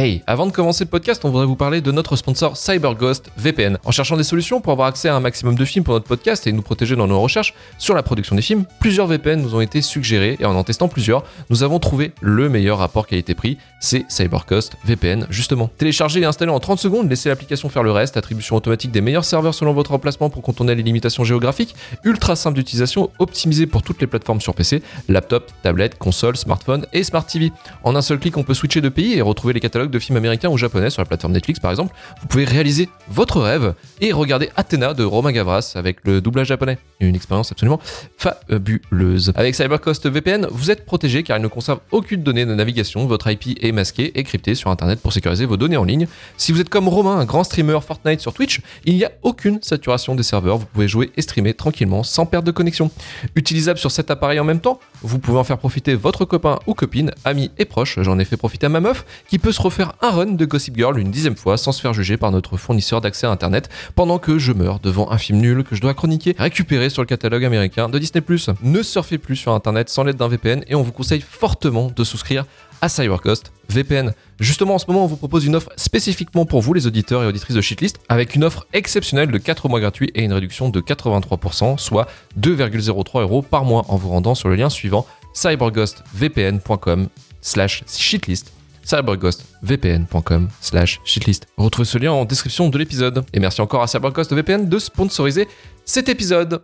Hey, avant de commencer le podcast, on voudrait vous parler de notre sponsor CyberGhost VPN. En cherchant des solutions pour avoir accès à un maximum de films pour notre podcast et nous protéger dans nos recherches sur la production des films, plusieurs VPN nous ont été suggérés et en en testant plusieurs, nous avons trouvé le meilleur rapport qualité-prix, c'est CyberGhost VPN justement. Téléchargez et installez en 30 secondes, laissez l'application faire le reste, attribution automatique des meilleurs serveurs selon votre emplacement pour contourner les limitations géographiques, ultra simple d'utilisation, optimisé pour toutes les plateformes sur PC, laptop, tablette, console, smartphone et smart TV. En un seul clic, on peut switcher de pays et retrouver les catalogues de films américains ou japonais sur la plateforme Netflix par exemple, vous pouvez réaliser votre rêve et regarder Athéna de Romain Gavras avec le doublage japonais. Une expérience absolument fabuleuse. Avec CyberCost VPN, vous êtes protégé car il ne conserve aucune donnée de navigation, votre IP est masqué et crypté sur internet pour sécuriser vos données en ligne. Si vous êtes comme Romain, un grand streamer Fortnite sur Twitch, il n'y a aucune saturation des serveurs, vous pouvez jouer et streamer tranquillement sans perte de connexion. Utilisable sur cet appareil en même temps, vous pouvez en faire profiter votre copain ou copine, ami et proche. J'en ai fait profiter à ma meuf qui peut se refaire un run de Gossip Girl une dixième fois sans se faire juger par notre fournisseur d'accès à Internet pendant que je meurs devant un film nul que je dois chroniquer récupéré sur le catalogue américain de Disney+. Ne surfez plus sur Internet sans l'aide d'un VPN et on vous conseille fortement de souscrire à CyberCost VPN. Justement, en ce moment, on vous propose une offre spécifiquement pour vous, les auditeurs et auditrices de Shitlist, avec une offre exceptionnelle de 4 mois gratuits et une réduction de 83%, soit 2,03 euros par mois en vous rendant sur le lien suivant cyberghostvpn.com slash shitlist cyberghostvpn.com slash shitlist. Retrouvez ce lien en description de l'épisode. Et merci encore à CyberGhost VPN de sponsoriser cet épisode.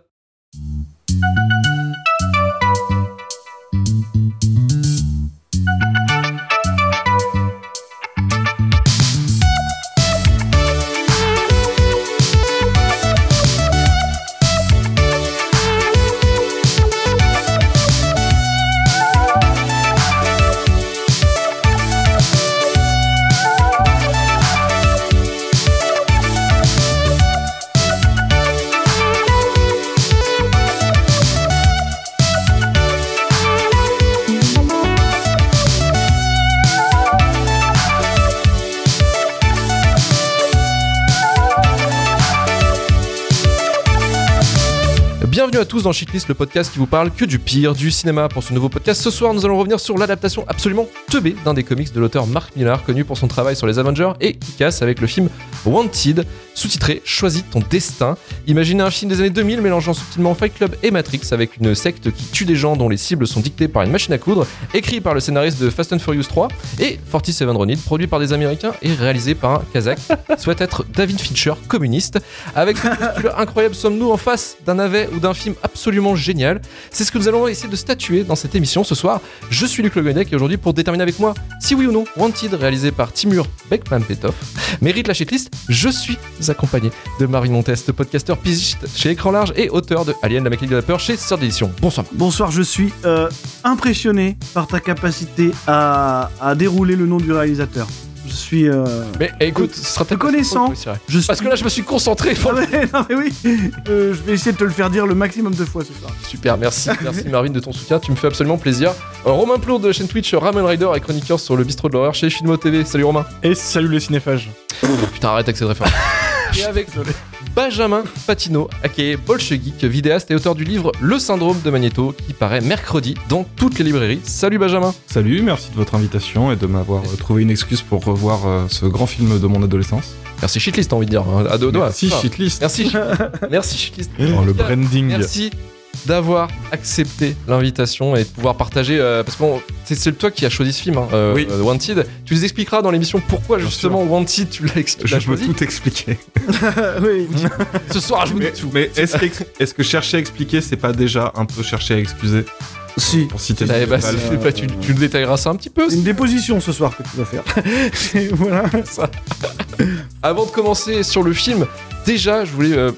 Dans Shitlist, le podcast qui vous parle que du pire du cinéma. Pour ce nouveau podcast, ce soir, nous allons revenir sur l'adaptation absolument teubée d'un des comics de l'auteur Mark Millar, connu pour son travail sur les Avengers, et qui casse avec le film Wanted, sous-titré Choisis ton destin. Imaginez un film des années 2000 mélangeant subtilement Fight Club et Matrix avec une secte qui tue des gens dont les cibles sont dictées par une machine à coudre, écrit par le scénariste de Fast and Furious 3 et 47 Ronin, produit par des Américains et réalisé par un Kazakh, souhaite être David Fincher, communiste. Avec ce postulat incroyable, sommes-nous en face d'un navet ou d'un film absolument génial? C'est ce que nous allons essayer de statuer dans cette émission ce soir. Je suis Luc Le Guenec et aujourd'hui, pour déterminer avec moi si oui ou non Wanted, réalisé par Timur Bekmambetov, mérite la shitlist, je suis accompagné de Marie Montest, podcasteur pigiste chez Écran Large et auteur de Alien, la mécanique de la peur chez Sœur d'édition. Bonsoir. Bonsoir, je suis euh, impressionné par ta capacité à, à dérouler le nom du réalisateur. Je suis. euh, Mais écoute, ce sera peut-être connaissant, Oui, c'est vrai. je suis... Parce que là, je me suis concentré. Ah non mais oui, Euh, je vais essayer de te le faire dire le maximum de fois ce soir. Super, merci, merci Marvin de ton soutien, tu me fais absolument plaisir. Euh, Romain Plourde de la chaîne Twitch Ramen Rider et chroniqueur sur le bistrot de l'horreur chez Filmo TV. Salut Romain. Et salut les cinéphages. Putain, arrête avec cette référence. Et avec Benjamin Patino, aka Bolchegeek, vidéaste et auteur du livre Le syndrome de Magneto, qui paraît mercredi dans toutes les librairies. Salut Benjamin. Salut, merci de votre invitation et de m'avoir euh, trouvé une excuse pour revoir euh, ce grand film de mon adolescence. Merci Shitlist, t'as envie de dire. hein, À deux doigts. Merci. Shitlist. Merci. merci Shitlist. Oh, le branding. Merci d'avoir accepté l'invitation et de pouvoir partager euh, parce que bon, c'est toi qui as choisi ce film hein, euh, Oui. euh, Wanted tu nous expliqueras dans l'émission pourquoi Bien justement Wanted tu l'as Je peux tout expliquer. oui. ce soir je vous dis tout mais est-ce que, chercher à expliquer, c'est pas déjà un peu chercher à excuser? Si. Pour citer bah, bah, tu, tu nous détailleras ça un petit peu C'est une déposition ce soir que tu vas faire. Voilà. Avant de commencer sur le film, déjà, je voulais euh,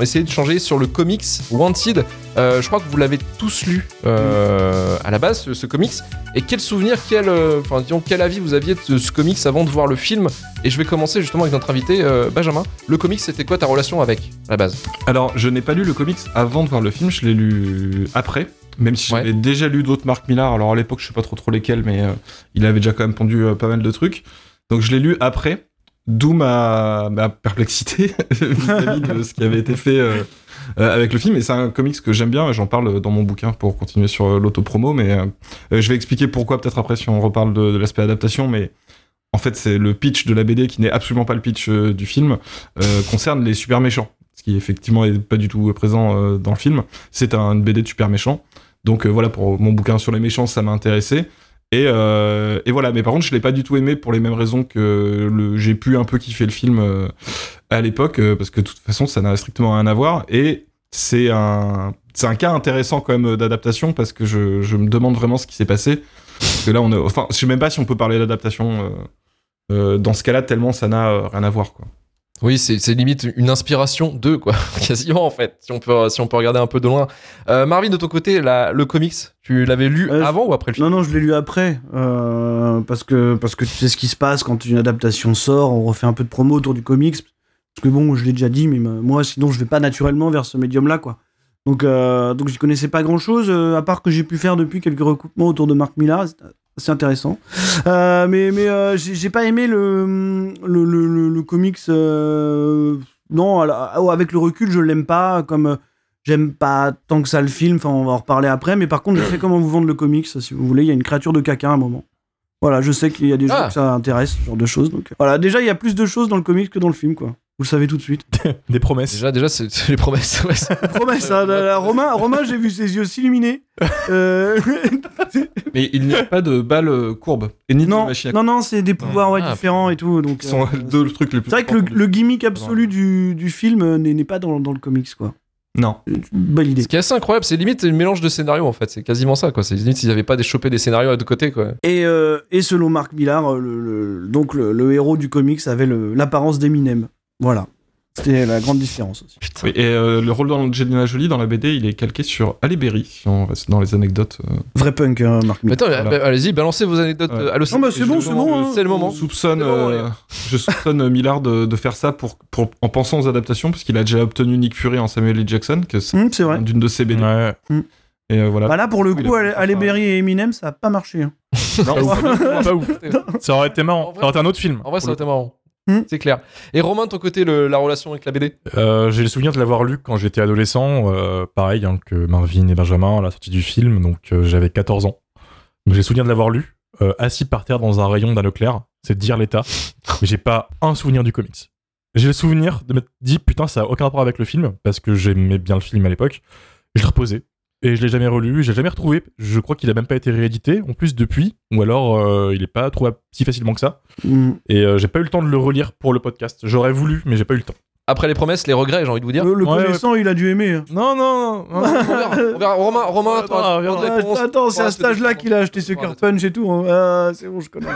essayer de changer sur le comics Wanted. Euh, je crois que vous l'avez tous lu euh, à la base, ce, ce comics. Et quel souvenir, quel, euh, enfin, disons, quel avis vous aviez de ce, comics avant de voir le film? Et je vais commencer justement avec notre invité, Benjamin. Le comics, c'était quoi ta relation avec, à la base? Alors, je n'ai pas lu le comics avant de voir le film, je l'ai lu après. Même si Ouais. j'avais déjà lu d'autres Mark Millar, alors à l'époque je sais pas trop trop lesquels, mais euh, il avait déjà quand même pondu euh, pas mal de trucs. Donc je l'ai lu après, d'où ma, perplexité vis-à-vis de ce qui avait été fait euh, euh, avec le film. Et c'est un comics que j'aime bien, et j'en parle dans mon bouquin pour continuer sur euh, l'autopromo, mais je vais expliquer pourquoi peut-être après si on reparle de, l'aspect adaptation, mais en fait, c'est le pitch de la BD qui n'est absolument pas le pitch du film, concerne les super méchants, ce qui effectivement est pas du tout présent dans le film. C'est un une BD de super méchants. Donc voilà, pour mon bouquin sur les méchants, ça m'a intéressé. Et, euh, et voilà, mais par contre, je l'ai pas du tout aimé pour les mêmes raisons que j'ai pu un peu kiffer le film euh, à l'époque, euh, parce que de toute façon, ça n'a strictement rien à voir. Et c'est un, c'est un cas intéressant quand même d'adaptation, parce que je, me demande vraiment ce qui s'est passé. Parce que là, on enfin, je sais même pas si on peut parler d'adaptation dans ce cas-là, tellement ça n'a rien à voir. Oui, c'est limite une inspiration d'eux, quoi. Quasiment, en fait, si on peut, si on peut regarder un peu de loin. Euh, Marvin, de ton côté, la- le comics, tu l'avais lu Euh, avant ou après le film? Non, non, je l'ai lu après. euh, parce, que, parce que tu sais ce qui se passe quand une adaptation sort. On refait un peu de promo autour du comics. Parce que bon, je l'ai déjà dit, mais ma- moi, sinon, je vais pas naturellement vers ce médium-là, quoi. Donc, donc j'y connaissais pas grand-chose, à part que j'ai pu faire depuis quelques recoupements autour de Marc Millar. C'est intéressant. Euh, mais mais euh, j'ai pas aimé le, le, le, le- le comics. euh, non, avec le recul, je l'aime pas. Comme j'aime pas tant que ça le film. Enfin, on va en reparler après. Mais par contre, je sais comment vous vendre le comics, si vous voulez. Il y a une créature de caca à un moment. Voilà, je sais qu'il y a des gens Ah. que ça intéresse, ce genre de choses. Donc, voilà, déjà, il y a plus de choses dans le comics que dans le film, quoi. Vous le savez tout de suite. Des promesses. Déjà, déjà, c'est les promesses. ouais, c'est- Promesse, hein, la- la- Romain, Romain j'ai vu ses yeux s'illuminer. Euh, Mais il n'y a pas de balle euh, courbe. Et ni de non, machine à non, non, c'est des pouvoirs ouais, Ah, différents et tout. Donc, qui sont euh, deux trucs les plus c'est vrai que le, gimmick absolu du, du film euh, n'est n'est pas dans, dans le comics, quoi. Non. Une Belle idée. Ce qui est assez incroyable, c'est limite un mélange de scénarios, en fait. C'est quasiment ça, quoi. C'est limite s'ils n'avaient pas des chopé des scénarios à deux côtés, quoi. Et, euh, et selon Marc Millar, euh, le, le- donc le, le héros du comics avait le- l'apparence d'Eminem. Voilà. C'était la grande différence aussi. Putain. Oui, et euh, le rôle d'Angelina Jolie dans la BD, il est calqué sur Halle Berry, si on reste dans les anecdotes. euh. Vrai punk, hein, Marc attends, Voilà. bah, allez-y, balancez vos anecdotes Ouais. euh, à l'océan. Non, c'est bon, je- c'est bon. hein. c'est le moment. Je soupçonne, bon, euh, je soupçonne Millard de, de faire ça pour, pour, en pensant aux adaptations, parce qu'il a déjà obtenu Nick Fury en Samuel L. Jackson, que c'est Hum, c'est vrai. d'une de ses BD. Ouais. Et euh, voilà. Bah là, pour le coup, Halle ça. Berry et Eminem, ça a pas marché. hein. Non, Pas ouf. Pas ouf. Ça aurait été En marrant. vrai- Ça aurait été un autre film. En vrai, ça aurait été marrant. Hmm. C'est clair. Et Romain, de ton côté, le- la relation avec la BD Euh, j'ai le souvenir de l'avoir lu quand j'étais adolescent, euh, pareil hein, que Marvin et Benjamin à la sortie du film, donc euh, j'avais 14 ans. Donc j'ai le souvenir de l'avoir lu, euh, assis par terre dans un rayon d'un Leclerc, c'est dire l'état, mais j'ai pas un souvenir du comics. J'ai le souvenir de m'être dit putain ça a aucun rapport avec le film, parce que j'aimais bien le film à l'époque, je l'ai reposé. Et je l'ai jamais relu, je l'ai jamais retrouvé. Je crois qu'il a même pas été réédité, en plus depuis, ou alors euh, il est pas trouvable si facilement que ça. Hum. Et euh, j'ai pas eu le temps de le relire pour le podcast. J'aurais voulu, mais j'ai pas eu le temps. Après les promesses, les regrets, j'ai envie de vous dire. Le, le Ouais, connaissant, il a dû aimer. hein. Non, non, non, On verra, on verra. Romain, Romain, Attends, attends, c'est à âge-là défendre. qu'il a acheté Sucker Punch et tout. hein. Ah, c'est bon, je connais.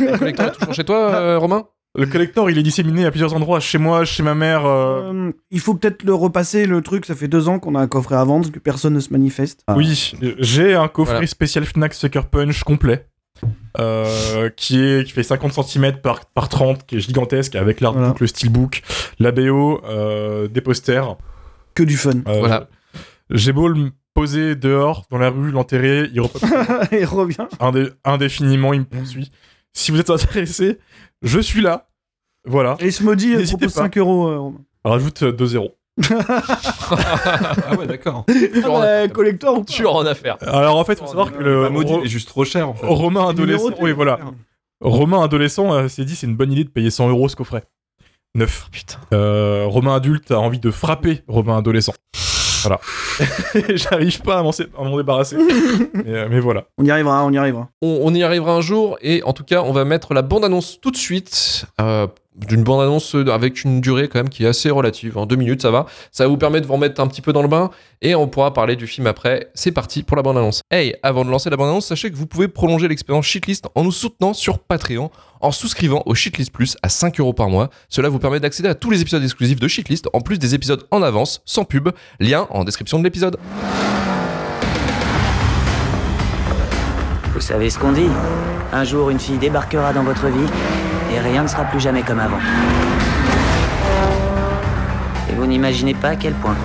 Le collecteur est toujours chez toi, euh, Romain? Le collector, il est disséminé à plusieurs endroits, chez moi, chez ma mère. euh, Euh, il faut peut-être le repasser, le truc. Ça fait deux ans qu'on a un coffret à vendre, que personne ne se manifeste. Ah. Oui, j'ai un coffret Voilà. spécial Fnac Sucker Punch complet. euh, qui, est, qui fait 50 cm par, par 30, qui est gigantesque, avec l'artbook, Voilà. le steelbook, la BO, euh, des posters. Que du fun. Euh, Voilà. J'ai beau le poser dehors, dans la rue, l'enterrer, il revient. indé- indéfiniment, il me poursuit. Si vous êtes intéressé, je suis là. Voilà. Et ce maudit N'hésitez propose pas. 5 euros. euh, Romain. Rajoute euh, 2 zéros. Ah ouais, d'accord. Toujours en Ah, affaire. collector ou pas Toujours en affaire. Alors en fait, faut savoir que le Le maudit Ro- est juste trop cher, en fait. Romain adolescent, oui voilà. Romain adolescent euh, s'est dit c'est une bonne idée de payer 100 euros ce coffret. Neuf. Putain. Euh, Romain adulte a envie de frapper Romain adolescent. Voilà. J'arrive pas à m'en débarrasser. mais, euh, mais voilà. On y arrivera, on y arrivera. On, on y arrivera un jour et en tout cas, on va mettre la bande-annonce tout de suite. euh, d'une bande-annonce avec une durée quand même qui est assez relative. En deux minutes, ça va. Ça va vous permettre de vous remettre un petit peu dans le bain et on pourra parler du film après. C'est parti pour la bande-annonce. Hey, avant de lancer la bande-annonce, sachez que vous pouvez prolonger l'expérience Shitlist en nous soutenant sur Patreon en souscrivant au Shitlist Plus à 5 euros par mois. Cela vous permet d'accéder à tous les épisodes exclusifs de Shitlist en plus des épisodes en avance, sans pub. Lien en description de l'épisode. Vous savez ce qu'on dit Un jour, une fille débarquera dans votre vie et rien ne sera plus jamais comme avant. Et vous n'imaginez pas à quel point.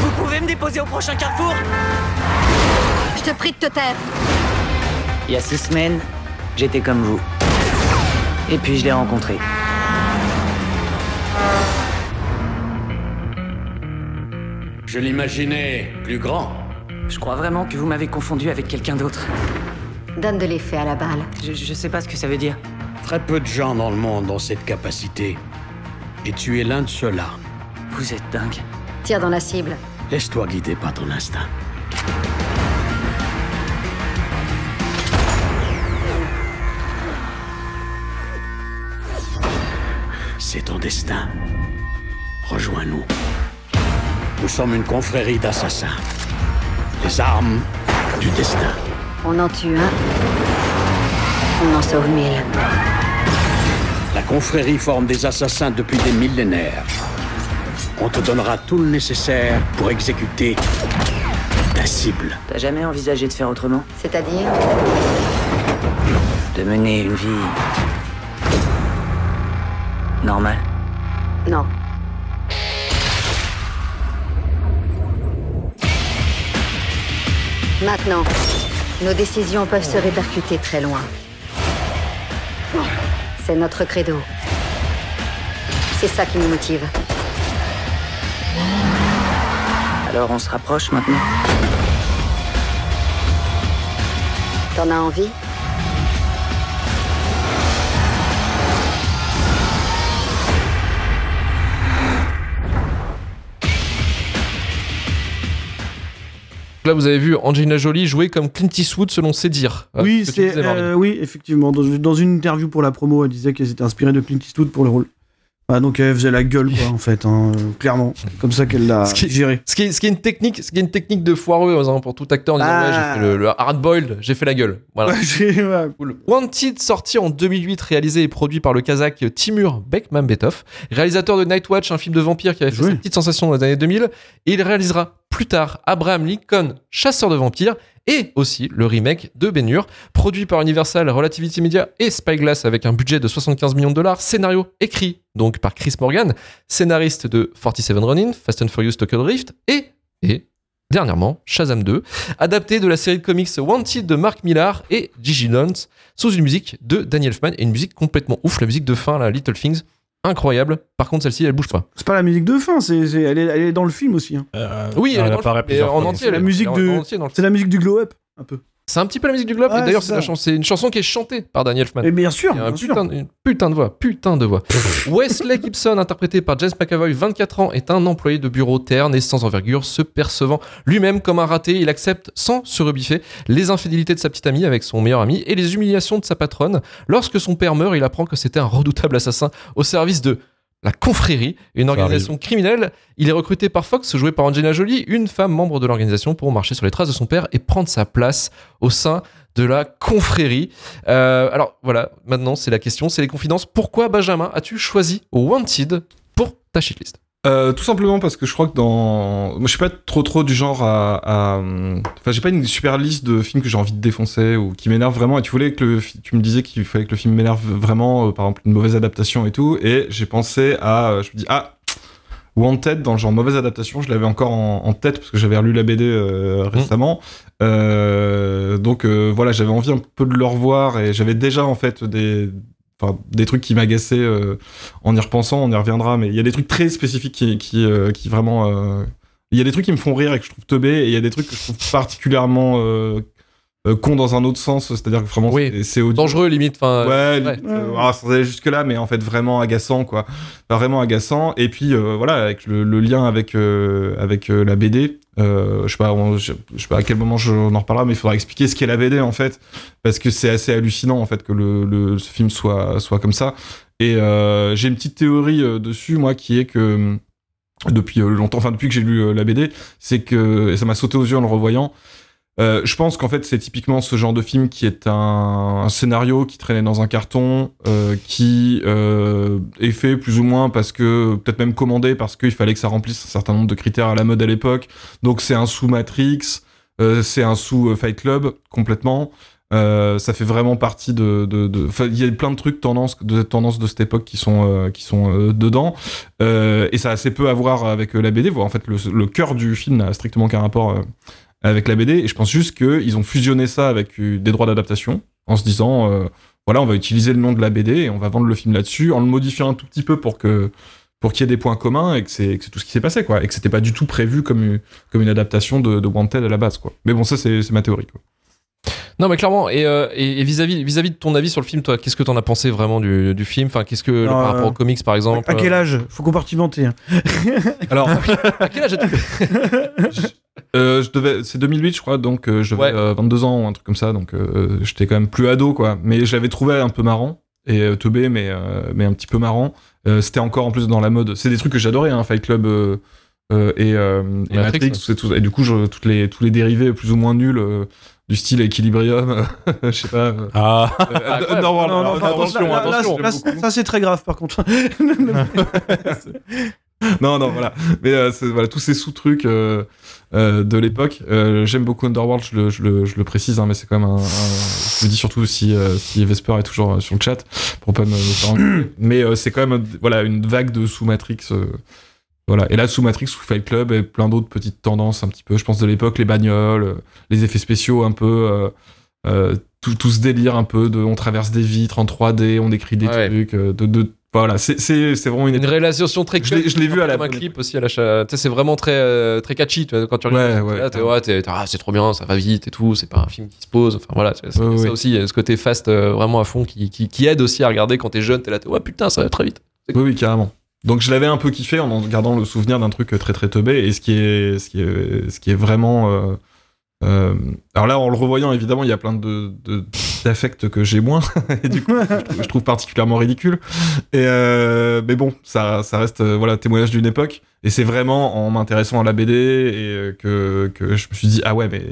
Vous pouvez me déposer au prochain carrefour? Je te prie de te taire. Il y a six semaines, j'étais comme vous. Et puis je l'ai rencontré. Je l'imaginais plus grand. Je crois vraiment que vous m'avez confondu avec quelqu'un d'autre. Donne de l'effet à la balle. Je, je sais pas ce que ça veut dire. Très peu de gens dans le monde ont cette capacité. Et tu es l'un de ceux-là. Vous êtes dingue. Tire dans la cible. Laisse-toi guider par ton instinct. C'est ton destin. Rejoins-nous. Nous sommes une confrérie d'assassins. Les armes du destin. On en tue un. On en sauve mille. La confrérie forme des assassins depuis des millénaires. On te donnera tout le nécessaire pour exécuter ta cible. T'as jamais envisagé de faire autrement C'est-à-dire De mener une vie. normale Non. Maintenant, nos décisions peuvent se répercuter très loin. C'est notre credo. C'est ça qui nous motive. Alors on se rapproche maintenant T'en as envie? Là, vous avez vu Angelina Jolie jouer comme Clint Eastwood selon ses dires. Oui, c'est, disais, euh, oui, effectivement. Dans, dans une interview pour la promo, elle disait qu'elle s'était inspirée de Clint Eastwood pour le rôle. Ah, donc elle faisait la gueule, quoi, en fait, hein, euh, clairement. Comme ça qu'elle l'a Ce géré. Ce qui, est, ce qui est une technique, ce qui est une technique de foireux hein, pour tout acteur en disant Ah. ouais j'ai fait le, le hard boiled, j'ai fait la gueule. Voilà. Ouais. Cool. Wanted, sorti en 2008, réalisé et produit par le Kazakh Timur Bekmambetov, réalisateur de Nightwatch, un film de vampire qui avait fait Oui. sa petite sensation dans les années 2000, et il réalisera plus tard Abraham Lincoln, chasseur de vampires, et aussi le remake de Ben produit par Universal, Relativity Media et Spyglass avec un budget de 75 millions de dollars, scénario écrit donc par Chris Morgan, scénariste de 47 Ronin, Fast and Furious Tokyo Drift et, et dernièrement Shazam 2, adapté de la série de comics Wanted de Mark Millar et Gigi Lance, sous une musique de Danny Elfman et une musique complètement ouf, la musique de fin, la Little Things, incroyable. Par contre, celle-ci, elle bouge pas. C'est pas la musique de fin, c'est, c'est- elle, est, elle est dans le film aussi. hein. Oui, elle, est dans le apparaît plusieurs en fois. entier, C'est la elle est- musique elle de- en entier dans le film. C'est la musique du glow up, un peu. C'est un petit peu la musique du globe, Ouais, et d'ailleurs, c'est une chanson qui est chantée par Danny Elfman. Et bien sûr, Il y a un bien sûr. putain, de- une putain de voix, putain de voix. Wesley Gibson, interprété par James McAvoy, 24 ans, est un employé de bureau terne et sans envergure, se percevant lui-même comme un raté. Il accepte sans se rebiffer les infidélités de sa petite amie avec son meilleur ami et les humiliations de sa patronne. Lorsque son père meurt, il apprend que c'était un redoutable assassin au service de la confrérie, une organisation criminelle. Il est recruté par Fox, joué par Angelina Jolie, une femme membre de l'organisation, pour marcher sur les traces de son père et prendre sa place au sein de la confrérie. Euh, alors voilà, maintenant c'est la question, c'est les confidences. Pourquoi Benjamin as-tu choisi Wanted pour ta shitlist? Euh, tout simplement parce que je crois que dans. Moi, je suis pas trop trop du genre à. à- Enfin, j'ai pas une super liste de films que j'ai envie de défoncer ou qui m'énervent vraiment. Et tu voulais que le. Tu me disais qu'il fallait que le film m'énerve vraiment, euh, par exemple, une mauvaise adaptation et tout. Et j'ai pensé à. euh, Je me dis, ah, Wanted, dans le genre mauvaise adaptation, je l'avais encore en, en tête parce que j'avais relu la BD euh, récemment. Euh, donc voilà, j'avais envie un peu de le revoir et j'avais déjà en fait des. Des trucs qui m'agaçaient euh, en y repensant, on y reviendra, mais il y a des trucs très spécifiques qui, euh, vraiment. euh, Il y a des trucs qui me font rire et que je trouve teubés, et il y a des trucs que je trouve particulièrement euh, cons dans un autre sens, c'est-à-dire que vraiment Oui. c'est-. Dangereux limite, enfin. Ouais, euh, ah, sans aller jusque là, mais en fait vraiment agaçant quoi, Enfin, vraiment agaçant. Et puis euh, voilà, avec le, le lien avec euh, avec euh, la BD, euh, je sais pas, on- je, je sais pas à quel moment je, on en reparlera, mais il faudra expliquer ce qu'est la BD en fait, parce que c'est assez hallucinant en fait que le, le ce film soit soit comme ça. Et euh, j'ai une petite théorie euh, dessus moi qui est que depuis longtemps, enfin depuis que j'ai lu la BD, c'est que et ça m'a sauté aux yeux en le revoyant. Euh, je pense qu'en fait c'est typiquement ce genre de film qui est un, scénario qui traînait dans un carton, euh, qui euh, est fait plus ou moins parce que peut-être même commandé parce qu'il fallait que ça remplisse un certain nombre de critères à la mode à l'époque. Donc c'est un sous Matrix, c'est un sous Fight Club complètement. Ça fait vraiment partie de. il y a plein de trucs tendances de tendances de cette époque qui sont qui sont dedans. Et ça a assez peu à voir avec la BD. En fait, le, le cœur du film n'a strictement qu'un rapport avec la BD. Et je pense juste qu'ils ont fusionné ça avec euh, des droits d'adaptation en se disant euh, voilà, on va utiliser le nom de la BD et on va vendre le film là-dessus en le modifiant un tout petit peu pour que pour qu'il y ait des points communs et que c'est tout ce qui s'est passé quoi et que c'était pas du tout prévu comme comme une adaptation de, de Wanted à la base quoi. Mais bon ça c'est c'est ma théorie quoi. Non, mais clairement, et, euh, et, et vis-à-vis vis-à-vis de ton avis sur le film, toi, qu'est-ce que t'en as pensé vraiment du, du film? Enfin, qu'est-ce que Non, par rapport euh, aux comics, par exemple À quel âge? Faut compartimenter. hein. Alors, À quel âge as-tu? Euh, je devais, c'est 2008, je crois, donc euh, je devais Ouais. euh, 22 ans ou un truc comme ça, donc euh, j'étais quand même plus ado, quoi. Mais je l'avais trouvé un peu marrant et euh, teubé, mais euh, mais un petit peu marrant. Euh, c'était encore en plus dans la mode. C'est des trucs que j'adorais, hein, Fight Club euh, euh, et, euh, et Matrix, Matrix, ouais. tout ça, tout ça. Et du coup, je, toutes les tous les dérivés plus ou moins nuls. Euh, du style Equilibrium, je sais pas. euh, Ah, euh, Non, non, contre, attention, là, là, là, attention. là, ça c'est très grave par contre. non, non, voilà. Mais euh, voilà, tous ces sous-trucs euh, euh, de l'époque. Euh, J'aime beaucoup Underworld, je le, je le, je le précise, hein, mais c'est quand même un, un- Je le dis surtout si, euh, si Vesper est toujours euh, sur le chat, pour pas me, faire. Mais euh, c'est quand même voilà, une vague de sous Matrix. euh, voilà. Et là, sous Matrix, sous Fight Club, et plein d'autres petites tendances un petit peu, je pense, de l'époque, les bagnoles, euh, les effets spéciaux un peu. euh, euh, tout, tout ce délire un peu de on traverse des vitres en 3D, on écrit des Ouais. trucs, de, de voilà, c'est vraiment une Une réalisation très Je l'ai- vu à la comme un clip aussi à la Tu sais, c'est vraiment très, très catchy tu vois, quand tu regardes. Ouais, ouais, t'es, ouais, t'es- ah, c'est trop bien, ça va vite et tout, c'est pas un film qui se pose. Enfin voilà, c'est, Ouais, ça aussi, ce côté fast euh, vraiment à fond qui, qui, qui aide aussi à regarder quand t'es jeune, t'es là, t'es, ouais putain, ça va très vite. Oui, oui, carrément. Donc je l'avais un peu kiffé en gardant le souvenir d'un truc très très teubé. Et ce qui est ce qui est ce qui est vraiment euh, euh, alors là en le revoyant évidemment il y a plein de d'affects que j'ai moins. Et du coup je je trouve particulièrement ridicule. Et euh, mais bon ça ça reste euh, voilà témoignage d'une époque. Et c'est vraiment en m'intéressant à la BD et euh, que que je me suis dit ah ouais mais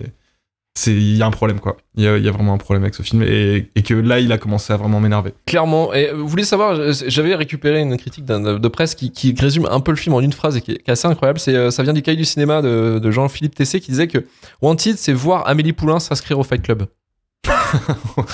c'est il y a un problème quoi il y a, il y a vraiment un problème avec ce film et, et que là il a commencé à vraiment m'énerver Clairement. Et euh, vous voulez savoir, j'avais récupéré une critique de presse qui, qui résume un peu le film en une phrase et qui est, qui est assez incroyable. C'est, euh, ça vient du cahier du cinéma de, de Jean-Philippe Tessé qui disait que Wanted, c'est voir Amélie Poulain s'inscrire au Fight Club.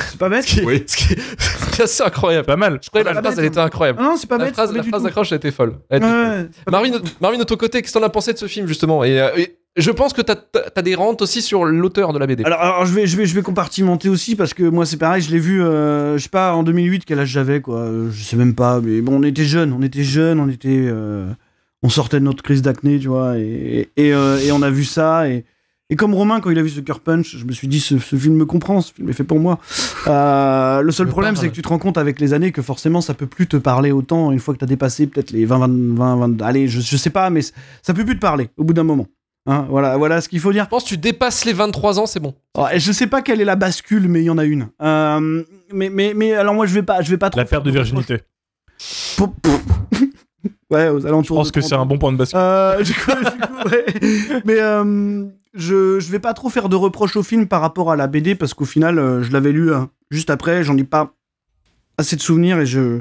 C'est pas bête. Ce qui Oui. ce qui est- ce qui est assez incroyable. pas mal. Je trouvais Pas la phrase, bête, elle était incroyable. Non, c'est pas La bête. phrase, c'est la phrase d'accroche, elle était folle. Elle était Ouais, folle. ouais, c'est pas Marvin, Marvin, de ton côté, qu'est-ce que t'en as pensé de ce film, justement? Et, euh, et je pense que t'as as des rentes aussi sur l'auteur de la BD. Alors, alors, je, vais, je, vais, je vais compartimenter aussi parce que moi c'est pareil, je l'ai vu, euh, je sais pas, en 2008, quel âge j'avais quoi, je sais même pas, mais bon, on était jeunes, on était jeunes, on était. euh, on sortait de notre crise d'acné, tu vois, et, et, euh, et on a vu ça, et, et comme Romain, quand il a vu Sucker Punch, je me suis dit, ce, ce film me comprend, ce film est fait pour moi. Euh, le seul Me problème, c'est que tu te rends compte avec les années que forcément ça peut plus te parler autant une fois que t'as dépassé peut-être les 20, 20, 20, 20, allez, je, je sais pas, mais ça peut plus te parler au bout d'un moment. Hein, voilà, voilà ce qu'il faut dire. Je pense que tu dépasses les 23 ans, c'est bon. Oh, je sais pas quelle est la bascule, mais il y en a une. Euh, mais, mais, mais alors moi je vais pas, je vais pas trop. La perte de virginité. Pour- pour- ouais, aux Je alentours. pense de que 30 c'est un bon point de bascule. Euh, du coup, du coup, ouais. Mais euh, je, je vais pas trop faire de reproches au film par rapport à la BD parce qu'au final, euh, je l'avais lu euh, juste après, j'en ai pas assez de souvenirs et je,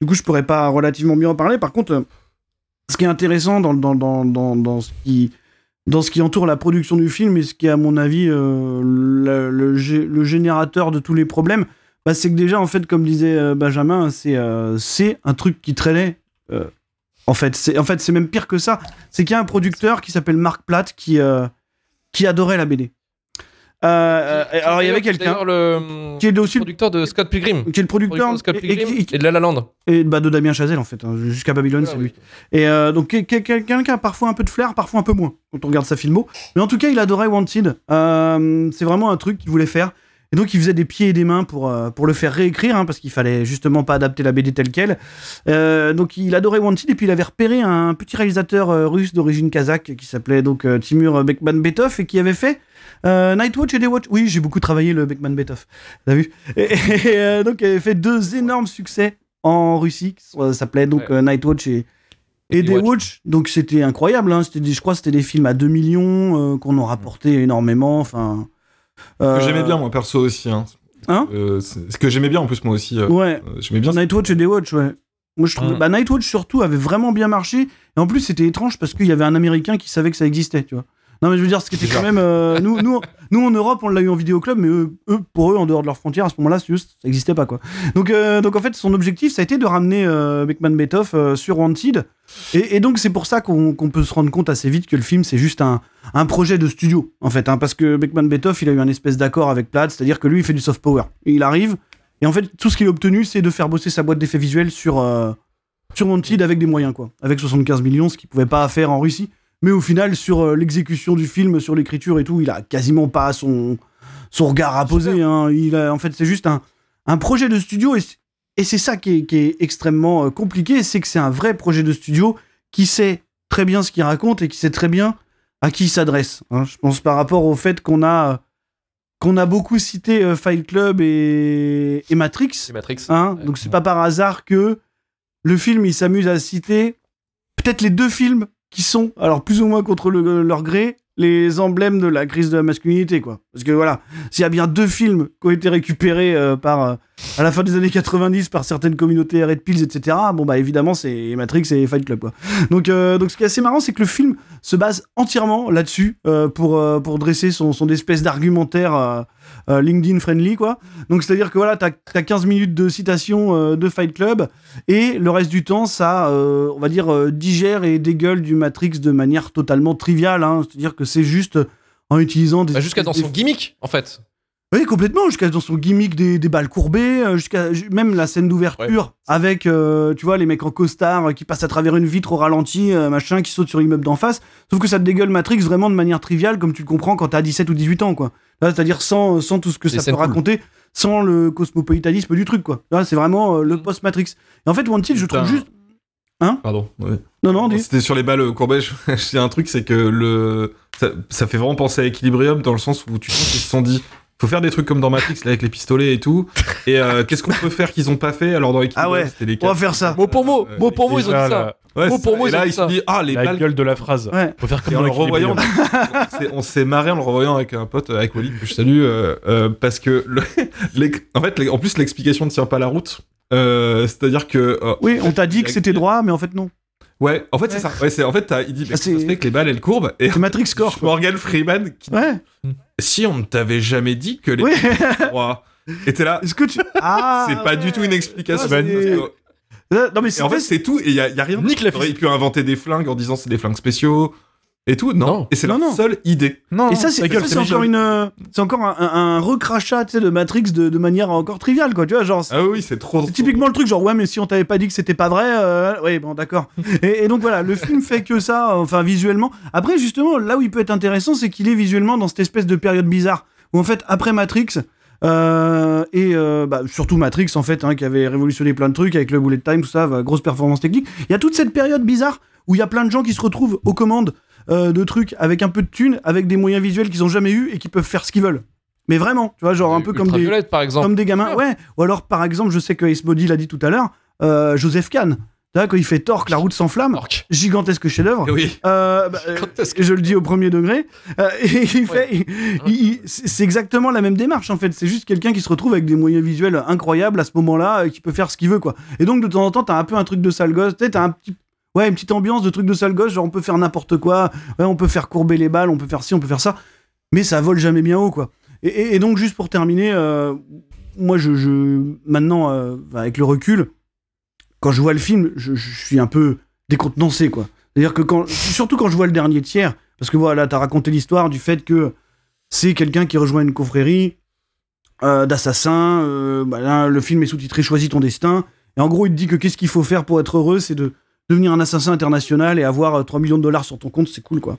du coup, je pourrais pas relativement bien en parler. Par contre, euh, ce qui est intéressant dans, dans, dans, dans, dans ce qui dans ce qui entoure la production du film et ce qui est à mon avis euh, le, le gé- le générateur de tous les problèmes, bah, c'est que déjà en fait comme disait euh, Benjamin, c'est euh, c'est un truc qui traînait. en fait, c'est en fait même pire que ça. C'est qu'il y a un producteur qui s'appelle Marc Platt qui qui adorait la BD. Euh, euh, alors il y avait quelqu'un qui est aussi le, producteur de Scott Pilgrim. qui est le producteur Scott et, et- Pilgrim et- et de La La Land. et, bah, de Damien Chazelle en fait, hein, jusqu'à Babylone c'est lui. Et euh, donc quel- quel- quelqu'un qui a parfois un peu de flair, parfois un peu moins, quand on regarde sa filmo. Mais en tout cas, il adorait Wanted. Euh, c'est vraiment un truc qu'il voulait faire. Et donc, il faisait des pieds et des mains pour, euh, pour le faire réécrire, hein, parce qu'il fallait justement pas adapter la BD telle quelle. Euh, donc, il adorait Wanted, et puis il avait repéré un petit réalisateur euh, russe d'origine kazakh qui s'appelait donc Timur Bekman-Betov et qui avait fait euh, Nightwatch et Daywatch. Oui, j'ai beaucoup travaillé le Bekman-Betov. T'as vu? Et, et, donc, il avait fait deux énormes succès en Russie, qui s'appelait donc Ouais. Nightwatch et, et Daywatch. Daywatch. Donc, c'était incroyable. Hein. C'était des- je crois que c'était des films à 2 millions euh, qu'on en rapportait énormément. Enfin. Euh, que j'aimais bien moi perso aussi hein. Hein Euh, ce que j'aimais bien en plus moi aussi euh, Ouais. euh, j'aimais bien Nightwatch et Daywatch, ouais. Moi, je trouve. Mm. Bah, Nightwatch, surtout, avait vraiment bien marché. Et en plus, c'était étrange parce qu'il y avait un Américain qui savait que ça existait, tu vois. Non, mais je veux dire, ce qui était quand même. euh, nous, nous, nous, en Europe, on l'a eu en vidéoclub, mais eux, eux, pour eux, en dehors de leurs frontières, à ce moment-là, ça n'existait pas, quoi. Donc, euh, donc, en fait, son objectif, ça a été de ramener euh, Beckman Betoff euh, sur Wanted. Et, et donc, c'est pour ça qu'on peut se rendre compte assez vite que le film, c'est juste un, un projet de studio, en fait. hein, parce que Beckman Betoff, il a eu un espèce d'accord avec Platt, c'est-à-dire que lui, il fait du soft power. Il arrive, et en fait, tout ce qu'il a obtenu, c'est de faire bosser sa boîte d'effets visuels sur, sur Wanted avec des moyens, quoi. Avec 75 millions, ce qu'il pouvait pas faire en Russie. Mais au final, sur euh, l'exécution du film, sur l'écriture et tout, il a quasiment pas son, son regard à poser. hein. Il a, en fait, c'est juste un, un projet de studio et, et c'est ça qui est, qui est extrêmement euh, compliqué, c'est que c'est un vrai projet de studio qui sait très bien ce qu'il raconte et qui sait très bien à qui il s'adresse. hein. Je pense par rapport au fait qu'on a qu'on a beaucoup cité euh, Fight Club et, et Matrix. C'est Matrix. Hein, Ouais. donc c'est pas par hasard que le film il s'amuse à citer peut-être les deux films qui sont alors plus ou moins contre le- leur gré les emblèmes de la crise de la masculinité quoi. Parce que voilà s'il y a bien deux films qui ont été récupérés euh, par euh, à la fin des années 90 par certaines communautés Red Pills etc bon bah évidemment c'est Matrix et Fight Club quoi. Donc euh, donc ce qui est assez marrant c'est que le film se base entièrement là-dessus pour pour dresser son son espèce d'argumentaire euh, LinkedIn friendly quoi donc c'est à dire que voilà t'as as 15 minutes de citation euh, de Fight Club et le reste du temps ça euh, on va dire digère et dégueule du Matrix de manière totalement triviale hein. c'est à dire que c'est juste en utilisant des Bah, Jusqu'à dans des- son gimmick, en fait. Oui, complètement, jusqu'à dans son gimmick des, des balles courbées, euh, jusqu'à ju- même la scène d'ouverture avec, euh, tu vois, les mecs en costard euh, qui passent à travers une vitre au ralenti, euh, machin, qui sautent sur l'immeuble d'en face. Sauf que ça te dégueule Matrix vraiment de manière triviale, comme tu le comprends quand t'as 17 ou 18 ans, quoi. Là, c'est-à-dire sans, sans tout ce que ça peut cool. raconter, sans le cosmopolitanisme du truc, quoi. Là, c'est vraiment euh, le Mm. post-Matrix. Et en fait, Wanted, je trouve juste. Pardon. ouais. Non, non, dis. C'était sur les balles courbées. Je sais un truc, c'est que le ça, ça fait vraiment penser à Equilibrium dans le sens où tu sens qu'ils se sont dit faut faire des trucs comme dans Matrix là avec les pistolets et tout. Et euh, qu'est-ce qu'on peut faire qu'ils ont pas fait alors dans Equilibrium Ah ouais, c'était les On va faire ça. Mot pour mot, Euh, mot pour mot, ils ont dit ça. Ouais, Mot pour mot, et ils ont là dit ils se ça. disent ah les la balles gueule de la phrase. Ouais. Faut faire comme Et en dans le revoyant, on s'est- on s'est marré en le revoyant avec un pote, avec Wally, que je salue, euh, euh, parce que, le- en fait, en plus, l'explication ne tient pas la route. Euh, C'est-à-dire que, euh, Oui, on t'a dit que c'était droit, mais en fait, non. Ouais, en fait, c'est Ouais. ça. Ouais, c'est, en fait, t'as- il dit, mais Ah, c'est- ça se fait que les balles, elles courbent, et C'est Matrix quoi. Morgan Freeman, qui dit, Ouais. si on ne t'avait jamais dit que les droits, et t'es là, Est-ce que tu. Ah c'est pas du tout une explication. Ah, Non, mais Et en fait, c'est tout, et il y a, y a rien. Nique la Ils auraient pu inventer des flingues en disant c'est des flingues spéciaux, et tout. Non. Non. Et c'est non. seule idée. Non, Et ça, c'est ta gueule, ça, c'est c'est encore une, euh, c'est encore un, un, un recrachat, de Matrix de, de manière encore triviale, quoi. Tu vois, genre, Ah oui, c'est trop. c'est typiquement le truc, genre, ouais, mais si on t'avait pas dit que c'était pas vrai, euh, ouais, bon, d'accord. et, et donc voilà, le film fait que ça, enfin, visuellement. Après, justement, là où il peut être intéressant, c'est qu'il est visuellement dans cette espèce de période bizarre, où en fait, après Matrix, euh, et euh, bah, surtout Matrix, en fait, hein, qui avait révolutionné plein de trucs avec le bullet time, tout ça, bah, grosse performance technique. Il y a toute cette période bizarre où il y a plein de gens qui se retrouvent aux commandes euh, de trucs avec un peu de thunes, avec des moyens visuels qu'ils ont jamais eu et qui peuvent faire ce qu'ils veulent. Mais vraiment, tu vois, genre un peu comme des, Ultraviolette, par exemple. comme des gamins. Ouais. Ou alors, par exemple, je sais que Ace Body l'a dit tout à l'heure, euh, Joseph Kahn. Tu vois, quand il fait Torque, la route s'enflamme, gigantesque chef-d'œuvre. Oui. Euh, bah, euh, je le dis au premier degré. Euh, et il fait, c'est exactement la même démarche en fait. C'est juste quelqu'un qui se retrouve avec des moyens visuels incroyables à ce moment-là, et qui peut faire ce qu'il veut quoi. Et donc de temps en temps, t'as un peu un truc de sale gosse. Tu sais, t'as un petit, ouais, une petite ambiance de truc de sale gosse. Genre on peut faire n'importe quoi. Ouais, on peut faire courber les balles, on peut faire ci, on peut faire ça. Mais ça vole jamais bien haut quoi. Et, donc juste pour terminer, euh, moi je, maintenant euh, avec le recul, quand je vois le film, je, suis un peu décontenancé quoi. C'est-à-dire que quand, surtout quand je vois le dernier tiers, parce que voilà, t'as raconté l'histoire du fait que c'est quelqu'un qui rejoint une confrérie euh, d'assassins. bah le film est sous-titré Choisis ton destin. Et en gros, il te dit que qu'est-ce qu'il faut faire pour être heureux, c'est de devenir un assassin international et avoir euh, 3 millions de dollars sur ton compte, c'est cool quoi.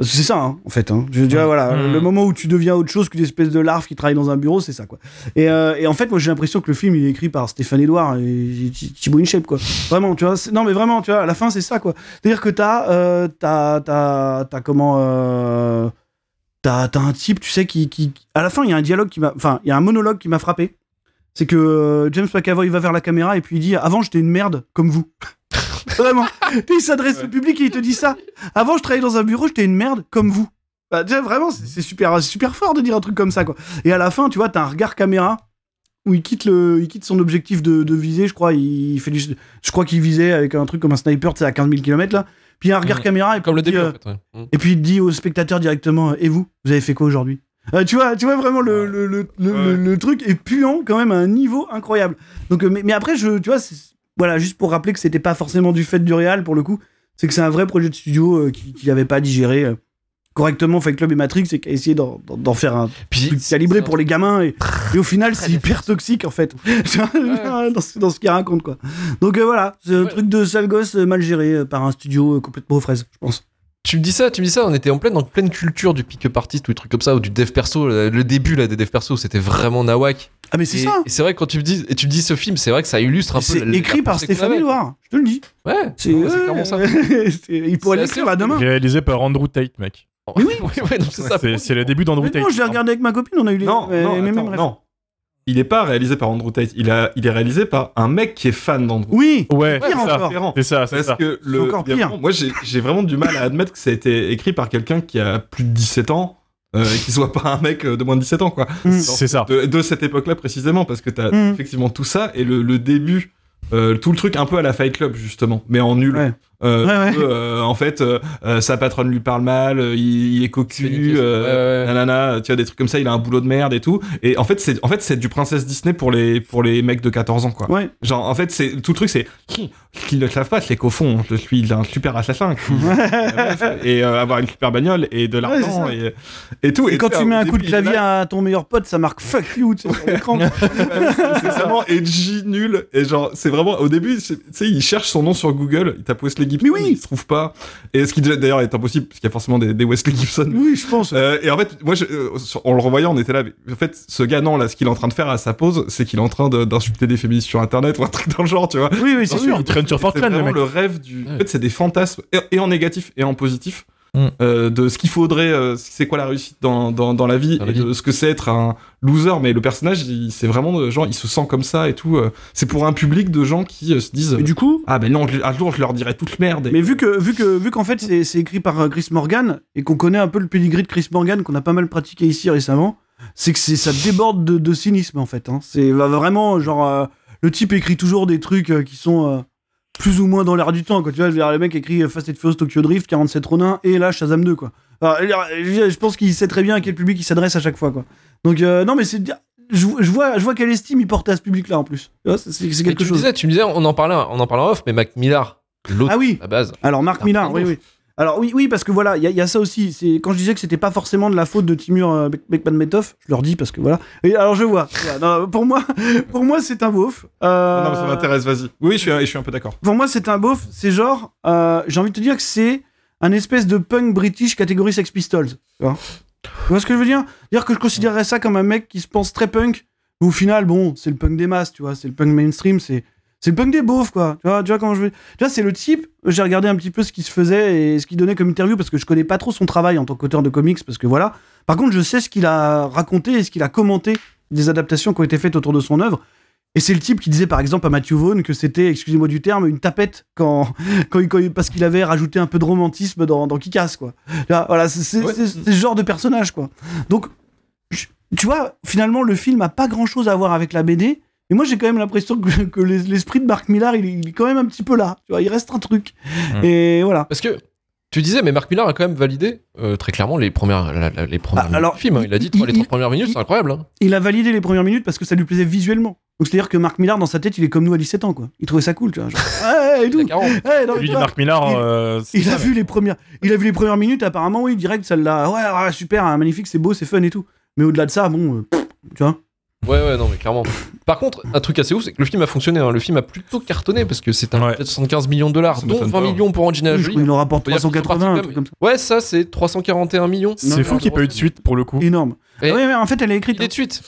C'est ça, hein, en fait. Hein. Je veux dire, voilà, Mmh. le moment où tu deviens autre chose qu'une espèce de larve qui travaille dans un bureau, c'est ça quoi. Et, euh, et en fait, moi j'ai l'impression que le film il est écrit par Stéphane Edouard et Thi- Thibaut InShape quoi. Vraiment, tu vois. Non mais vraiment, tu vois, à la fin c'est ça quoi. C'est-à-dire que t'as, euh, t'as, t'as, t'as comment, euh, t'as, t'as un type, tu sais, qui, qui, à la fin il y a un dialogue qui m'a, enfin il y a un monologue qui m'a frappé. C'est que euh, James McAvoy va vers la caméra et puis il dit avant j'étais une merde comme vous. Vraiment. il s'adresse au public et il te dit ça. Avant je travaillais dans un bureau, j'étais une merde comme vous. Bah, déjà, vraiment, c'est super, super fort de dire un truc comme ça, quoi. Et à la fin, tu vois, t'as un regard caméra où il quitte, le, il quitte son objectif de, de viser, je crois. Il fait du, je crois qu'il visait avec un truc comme un sniper, tu sais, à 15 000 km, là. Puis il y a un regard caméra et Comme le il dit, début, euh, en fait. ouais. Mm. et puis il dit au spectateur directement Et vous, vous avez fait quoi aujourd'hui? Euh, tu vois, tu vois vraiment le, le, le, Ouais. truc est puant quand même à un niveau incroyable. Donc, euh, mais, mais après, je, tu vois, c'est- voilà, juste pour rappeler que c'était pas forcément du fait du réal pour le coup, c'est que c'est un vrai projet de studio euh, qui, qui avait pas digéré euh, correctement Fight Club et Matrix et qui a essayé d'en, faire un Puis, truc calibré pour les gamins et, et au final c'est hyper toxique en fait dans, ce, dans ce qu'il raconte quoi. Donc euh, voilà, c'est un Ouais. truc de sale gosse mal géré par un studio complètement aux fraises, je pense. Tu me dis ça, tu me dis ça, on était en pleine, en pleine culture du pick-up artist ou des trucs comme ça, ou du dev perso. Le le début là, des dev perso, c'était vraiment nawak. Ah, mais c'est ça Et c'est vrai que quand tu me dis, et tu me dis ce film, c'est vrai que ça illustre un peu. C'est écrit par Stéphane. Edouard, je te le dis. Ouais, C'est clairement ça. Il pourrait l'écrire là demain. Réalisé par Andrew Tate, mec. Mais oui. non, c'est ça. C'est le début d'Andrew Tate. non, je l'ai regardé avec ma copine, on a eu les, Non, non, mêmes rêves. non. Il est pas réalisé par Andrew Tate. Il, a, il est réalisé par un mec qui est fan d'Andrew. Oui, Ouais, Pire c'est ça. C'est ça, c'est ça. que le, encore pire. vraiment- moi, j'ai j'ai vraiment du mal à admettre que ça a été écrit par quelqu'un qui a plus de 17 ans. Euh, et qui soit pas un mec euh, de moins de 17 ans, quoi. Mm. C'est ça. De, de cette époque-là précisément, parce que t'as Mm. effectivement tout ça et le, le début, euh, tout le truc un peu à la Fight Club justement, mais en nul. Ouais. Euh, Ouais, ouais. euh, en fait, euh, sa patronne lui parle mal, euh, il, il est cocu, euh, ouais, ouais. nanana, tu vois des trucs comme ça, il a un boulot de merde et tout. Et en fait, c'est en fait c'est du princesse Disney pour les pour les mecs de 14 ans quoi. ouais. Genre en fait c'est tout le truc c'est ce qu'ils ne savent pas c'est qu'au fond je suis un super assassin qui- et euh, avoir une super bagnole et de l'argent et, et tout. Et quand tu mets un coup de clavier là, à ton meilleur pote, ça marque fuck you tu sais, sur l'écran. c'est vraiment edgy nul et genre c'est vraiment au début c'est- tu sais il cherche son nom sur Google il tape Wesley Gibson Mais oui. il se trouve pas et ce qui d'ailleurs est impossible parce qu'il y a forcément des, des Wesley Gibson Oui, je pense. Euh, et en fait, moi, je, euh, en le revoyant, on était là. mais en fait, ce gars, non, là, ce qu'il est en train de faire à sa pause, c'est qu'il est en train de- d'insulter des féministes sur Internet ou un truc dans le genre, tu vois. Oui, oui, c'est sûr. Il traîne sur C'est Fortran, le vraiment mec. le rêve du. Ouais. En fait, c'est des fantasmes, et, et en négatif et en positif, Mm. euh, de ce qu'il faudrait, euh, c'est quoi la réussite dans, dans, dans la vie, Dans la et de ce que c'est être un loser. Mais le personnage, c'est vraiment de genre, il se sent comme ça et tout. euh, c'est pour un public de gens qui se disent. Mais du coup, Ah ben non, je- un jour je leur dirai toute merde. et- mais vu que vu que vu qu'en fait c'est écrit par Chris Morgan et qu'on connaît un peu le pedigree de Chris Morgan qu'on a pas mal pratiqué ici récemment, c'est que c'est ça déborde de, de cynisme en fait. hein. C'est vraiment genre le type écrit toujours des trucs qui sont plus ou moins dans l'air du temps quoi. Tu vois, je veux dire, le mec écrit euh, Fast and Furious Tokyo Drift, 47 Ronin et là Shazam 2 quoi. Alors, je pense qu'il sait très bien à quel public il s'adresse à chaque fois quoi. Donc euh, non mais c'est je, je vois je vois quelle estime il portait à ce public là en plus. C'est quelque tu me chose. disais, tu me disais, on en parlait, on en parlait en off, mais Mac Millar, l'autre Ah oui. à la base. Alors Marc Millar, oui, oui. Alors oui, oui, parce que voilà, il y, a- il y a ça aussi. C'est quand je disais que c'était pas forcément de la faute de Timur euh, Bek- Bekmambetov, je leur dis parce que voilà. Et alors je vois. Voilà, non, pour moi, pour moi c'est un beauf. Euh, Non, mais ça m'intéresse, vas-y. Oui, je suis, je suis un peu d'accord. Pour moi c'est un beauf. C'est genre, euh, j'ai envie de te dire que c'est un espèce de punk british catégorie Sex Pistols. Tu vois, Tu vois ce que je veux dire? Dire que je considérerais ça comme un mec qui se pense très punk, mais au final, bon, c'est le punk des masses, tu vois, c'est le punk mainstream, c'est c'est le punk des beaufs, quoi. Tu vois, tu vois comment je veux. Tu vois, c'est le type. J'ai regardé un petit peu ce qui se faisait et ce qu'il donnait comme interview parce que je connais pas trop son travail en tant qu'auteur de comics parce que voilà. Par contre, je sais ce qu'il a raconté et ce qu'il a commenté des adaptations qui ont été faites autour de son œuvre. Et c'est le type qui disait par exemple à Matthew Vaughn que c'était, excusez-moi du terme, une tapette quand, quand, quand parce qu'il avait rajouté un peu de romantisme dans, dans Kick-Ass, quoi. Là, Voilà, c'est Ouais. ce genre de personnage, quoi. Donc, tu vois, finalement, le film a pas grand-chose à voir avec la BD, mais moi j'ai quand même l'impression que, que l'es- l'esprit de Mark Millar, il est, il est quand même un petit peu là. Tu vois, il reste un truc. Mm. Et voilà. Parce que tu disais, mais Marc Millar a quand même validé euh, très clairement les premières, la- la- les premières Ah, minutes alors, du film. hein. Il a dit il- les trois premières minutes, c'est incroyable. hein. Il a validé les premières minutes parce que ça lui plaisait visuellement. Donc c'est-à-dire que Mark Millar, dans sa tête, il est comme nous à 17 ans, quoi. Il trouvait ça cool, tu vois. Genre, ouais, et tout. Il a 40. Ouais, non, Lui, vois, Marc il- euh, a vu les premières, il a vu les premières minutes. Apparemment, oui, direct, ça l'a. Ouais, ouais, super, hein, magnifique, c'est beau, c'est fun et tout. Mais au-delà de ça, bon, euh, pff, tu vois. Ouais, ouais, non, mais clairement. Par contre, un truc assez ouf, c'est que le film a fonctionné. hein. Le film a plutôt cartonné parce que c'est un Ouais. budget de 75 millions de dollars, Ça dont m'étonne 20 pas. millions pour Angelina Jolie. crois qu'il en rapporte On peut dire qu'ils sont 380, un truc comme ça. Ouais, ça, c'est 341 millions. C'est fou qu'il n'y ait pas eu de suite pour le coup. Énorme. Et- Ah ouais, ouais, en fait, elle est écrite. Il est de suite.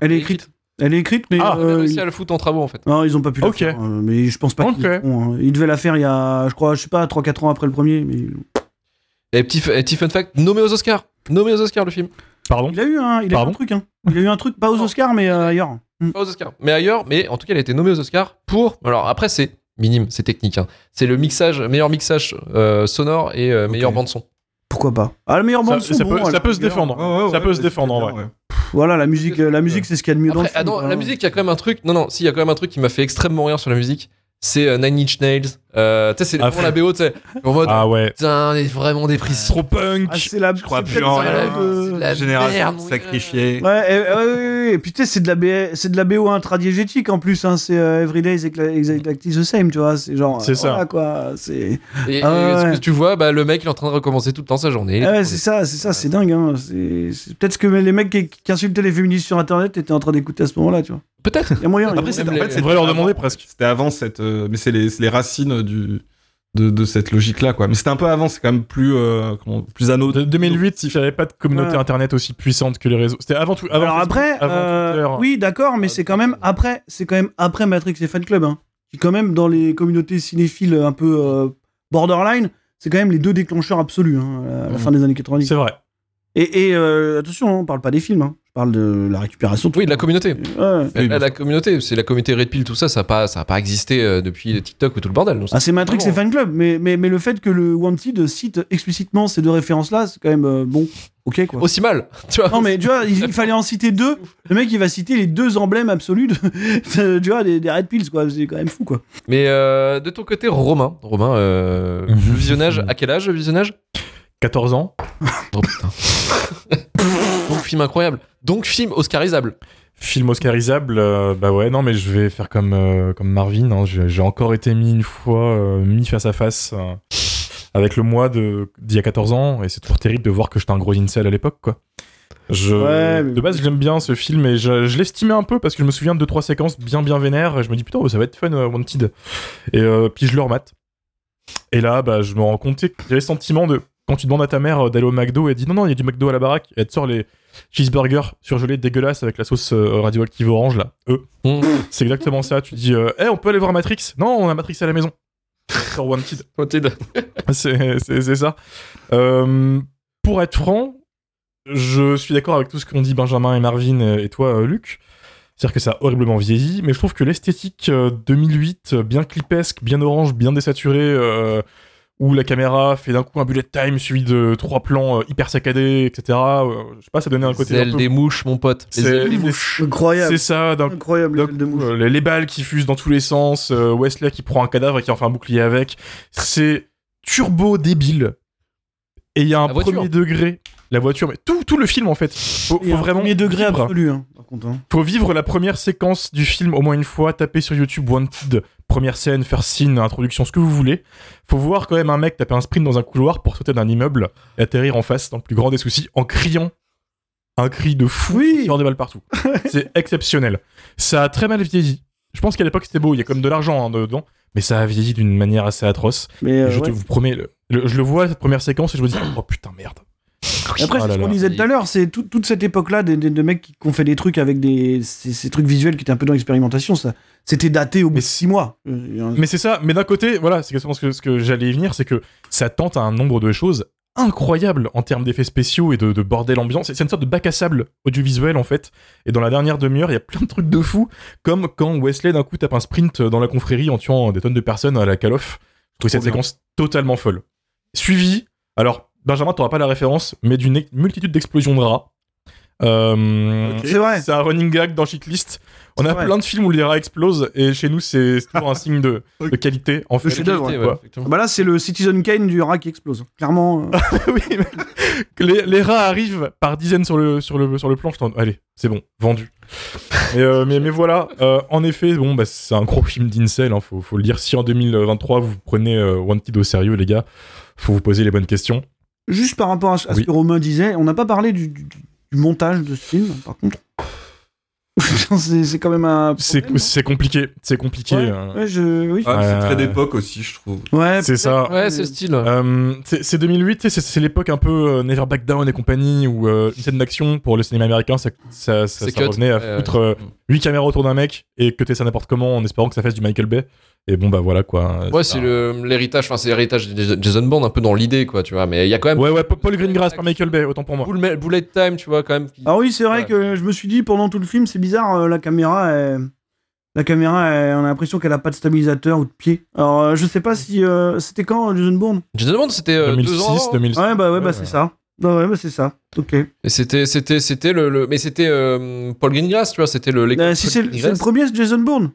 Elle est écrite. Elle est écriite, mais. Ah, euh, réussi à le foutre en travaux en fait. Non, ils ont pas pu Ok. le faire. euh, mais je pense pas qu'ils Ok. le feront, hein. Ils devaient la faire il y a, je crois, je sais pas, 3-4 ans après le premier. Mais... Et petit, et petit fun fact, nommé aux Oscars. Nommé aux Oscars le film. Pardon Il a eu un, il a eu un truc. Hein. Il a eu un truc, pas aux Non. Oscars, mais euh, ailleurs. Pas aux Oscars. Mais ailleurs, mais en tout cas, il a été nommé aux Oscars pour. Alors après, c'est minime, c'est technique. hein. C'est le mixage, meilleur mixage euh, sonore et euh, meilleure bande son. Pourquoi pas? Ah, la meilleure ça, bande son, ça bon, peut, ça se défendre. Ouais, ouais, ça ouais, peut se défendre en vrai. Voilà, la musique, euh, la musique, c'est ce qu'il y a de mieux dans le Après, ah film, non, quoi. la musique, il y a quand même un truc. Non, non, si, il y a quand même un truc qui m'a fait extrêmement rire sur la musique. C'est euh, Nine Inch Nails. Euh, tu sais, c'est Ah, vraiment la BO, tu sais. En mode, Ah ouais. putain, on est vraiment des prix Trop punk. Ah, c'est la, Je crois c'est plus en rien. de- de la Génération merde, sacrifiée. Ouais, et, ouais, Et puis tu sais, c'est de la B- c'est de la BO intradiégétique en plus. Hein. C'est euh, Everyday is exactly the same, tu vois. C'est genre. C'est euh, ça. Voilà, quoi. C'est. Et, Ah et ouais, ce que tu vois, bah, le mec, il est en train de recommencer tout le temps sa journée. Ah ouais, c'est ça, c'est ça, c'est dingue. Hein. C'est c'est peut-être ce que les mecs qui, qui insultaient les féministes sur Internet étaient en train d'écouter à ce moment-là, tu vois. Peut-être. Il y a moyen. Après, c'était en les- fait, on c'était devrait leur demander presque. C'était avant cette. euh, mais c'est les, c'est les racines du, de, de cette logique-là, quoi. Mais c'était un peu avant, c'est quand même plus, euh, comment- plus anneau. De 2008, il n'y avait pas de communauté Ouais. internet aussi puissante que les réseaux. C'était avant tout. Avant Alors après, avant euh, oui, d'accord, mais c'est quand même après, c'est quand même après Matrix et Fan Club, hein. Qui quand même dans les communautés cinéphiles un peu euh, borderline, c'est quand même les deux déclencheurs absolus hein, à la Mhm. fin des années 90. C'est vrai. Et, et, euh, attention, hein, on parle pas des films, hein. Parle de la récupération. tout Oui, de la communauté. Ouais. La, la communauté, c'est la communauté Red Pill, tout ça, ça n'a pas, ça a pas existé euh, depuis TikTok ou tout le bordel. Donc, Ah, c'est Matrix et Fan Club, mais, mais, mais le fait que le Wanted cite explicitement ces deux références-là, c'est quand même euh, bon, ok quoi. Aussi mal, tu vois. Non mais tu vois, il, il fallait en citer deux. Le mec il va citer les deux emblèmes absolus de, de- tu vois, des, des Red Pills quoi. C'est quand même fou quoi. Mais euh, de ton côté, Romain, Romain, euh, le visionnage, à quel âge le visionnage? 14 ans. Oh putain. Donc film incroyable. Donc film oscarisable. Film oscarisable, euh, bah ouais, non, mais je vais faire comme, euh, comme Marvin. hein. J'ai encore été mis une fois, euh, mis face à face euh, avec le moi de- d'il y a 14 ans, et c'est toujours terrible de voir que j'étais un gros incel à l'époque, quoi. Je, Ouais, mais- De base, j'aime bien ce film, et je, je l'estimais un peu parce que je me souviens de deux trois séquences bien bien vénères, et je me dis putain, oh, ça va être fun, euh, Wanted. Et euh, puis je le remate. Et là, bah, je me rends compte qu'il y a le sentiment de quand tu demandes à ta mère d'aller au McDo, elle dit non, non, il y a du McDo à la baraque, et elle te sort les cheeseburgers surgelés dégueulasses avec la sauce euh, radioactive orange, là. Eux. Mmh. C'est exactement ça. Tu dis, euh, Eh, on peut aller voir Matrix? Non, on a Matrix à la maison. Sur Wanted. c'est ça. Euh, pour être franc, je suis d'accord avec tout ce qu'ont dit Benjamin et Marvin et toi, Luc. C'est-à-dire que ça a horriblement vieilli, mais je trouve que l'esthétique euh, 2008, euh, bien clipesque, bien orange, bien désaturé, euh, où la caméra fait d'un coup un bullet time suivi de trois plans euh, hyper saccadés, etc. euh, je sais pas, ça donnait un côté. Ailes peu- des mouches, mon pote. C'est des mouches. Incroyable. C'est ça, d'un Incroyable. d'un de coup, euh, les, les balles qui fusent dans tous les sens, euh, Wesley qui prend un cadavre et qui en fait un bouclier avec. C'est turbo débile. Et il y a un La voiture. premier degré. La voiture, mais tout, tout le film en fait. Faut, faut vraiment. premier degré vivre. absolu. Hein, par contre. hein. Faut vivre la première séquence du film au moins une fois, taper sur YouTube Wanted, première scène, faire scene, introduction, ce que vous voulez. Faut voir quand même un mec taper un sprint dans un couloir pour sauter d'un immeuble et atterrir en face dans le plus grand des soucis en criant un cri de fou Oui. des balles partout. C'est exceptionnel. Ça a très mal vieilli. Je pense qu'à l'époque c'était beau, il y a comme de l'argent hein, dedans, mais ça a vieilli d'une manière assez atroce. Mais euh, je te vous promets, le- le- je le vois cette première séquence et je me dis oh putain merde. Après, Oh c'est là ce qu'on disait tout à l'heure, c'est tout- toute cette époque-là de mecs qui, ont fait des trucs avec des ces, ces trucs visuels qui étaient un peu dans l'expérimentation. Ça, c'était daté au bout Mais de six mois. Mais c'est ça, mais d'un côté, voilà, c'est exactement ce que, ce que j'allais y venir, c'est que ça tente à un nombre de choses incroyables en termes d'effets spéciaux et de, de bordel ambiant. C'est c'est une sorte de bac à sable audiovisuel en fait. Et dans la dernière demi-heure, il y a plein de trucs de fou, comme quand Wesley d'un coup tape un sprint dans la confrérie en tuant des tonnes de personnes à la Call of. Je trouve cette bien. séquence totalement folle. Suivi, alors Benjamin, t'auras pas la référence, mais d'une multitude d'explosions de rats. Euh, C'est vrai. c'est un running gag dans Shitlist. On a vrai. plein de films où les rats explosent et chez nous c'est toujours un signe de, de qualité. En fait, ouais, effectivement. Bah là, c'est le Citizen Kane du rat qui explose. Clairement. euh, oui, mais que les, les rats arrivent par dizaines sur le, sur le, sur le plan. Je t'en- Allez, c'est bon, vendu. mais, euh, mais, mais voilà, euh, en effet, bon, bah, c'est un gros film d'Incel, hein, faut, faut le dire. Si en 2023 vous prenez euh, Wanted au sérieux, les gars, faut vous poser les bonnes questions. Juste par rapport à, ce- que Romain disait, on n'a pas parlé du, du- du montage de ce film, par contre. c'est quand même un. C'est compliqué, c'est compliqué. Ouais, hein. ouais, je, oui. Ah, c'est Euh, très d'époque aussi, je trouve. Ouais, C'est ça. Ouais, c'est style. Euh, c'est c'est 2008, tu sais, c'est l'époque un peu euh, Never Back Down et compagnie, où euh, une scène d'action pour le cinéma américain, ça, ça, ça, revenait à Ouais, foutre euh, 8 caméras autour d'un mec et que t'es ça n'importe comment en espérant que ça fasse du Michael Bay. Et bon, bah voilà quoi. Ouais, c'est l'héritage, enfin, c'est l'héritage de Jason Bourne un peu dans l'idée, quoi, tu vois. Mais il y a quand même. Ouais, ouais, Paul Greengrass par Michael Bay, autant pour moi. Bullet, bullet time, tu vois, quand même. qui- Ah oui, c'est vrai Ouais. que je me suis dit pendant tout le film, c'est bizarre, euh, la caméra, elle- la caméra, elle- on a l'impression qu'elle a pas de stabilisateur ou de pied. Alors, euh, je sais pas si euh, c'était quand Jason Bourne? Jason Bourne, c'était euh, deux 2006, ans. avant. 2006. Ouais, bah ouais, bah Ouais, c'est ça. Bah ouais, bah c'est ça. Ok. Et c'était, c'était, c'était le, le- mais c'était euh, Paul Greengrass, tu vois, c'était le. Euh, si c'est le le premier, c'est Jason Bourne.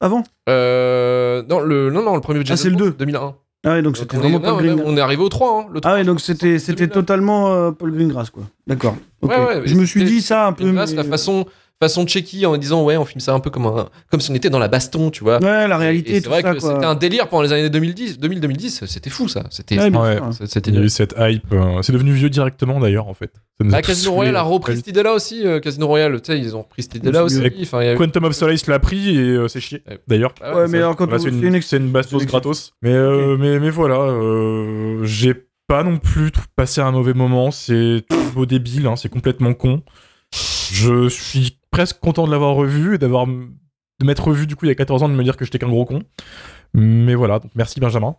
Avant. Euh, non, le, non, non, le premier Jason Ah, c'est le Bourne, 2. 2001. Ah ouais, donc c'était on, vraiment est, Paul non, on est arrivé au 3, hein, le 3. Ah ouais, donc c'était c'était 2009. totalement euh, Paul Greengrass quoi. D'accord. Ok. Ouais, ouais, je me suis dit ça un peu. Greengrass, mais- la façon, façon Checky en disant ouais, on filme ça un peu comme un, comme si on était dans la baston, tu vois. Ouais, la réalité, c'est vrai ça, que quoi. c'était un délire pendant les années 2010, 2000-2010, c'était fou ça. C'était, Ouais, Ouais. Il y a eu cette hype. euh, c'est devenu vieux directement d'ailleurs en fait. Ah, Casino Royale a repris cette idée-là aussi. euh, Casino Royale, tu sais, ils ont repris cette idée-là aussi. Enfin, y a Quantum of Solace l'a pris et euh, c'est chier. D'ailleurs. Ah Ouais, c'est mais alors quand c'est une, une une gratos. Mais, euh, mais, mais voilà, euh, j'ai pas non plus passé un mauvais moment. C'est tout beau débile, hein, c'est complètement con. Je suis presque content de l'avoir revu et d'avoir de m'être revu du coup il y a 14 ans de me dire que j'étais qu'un gros con. Mais voilà, donc merci Benjamin.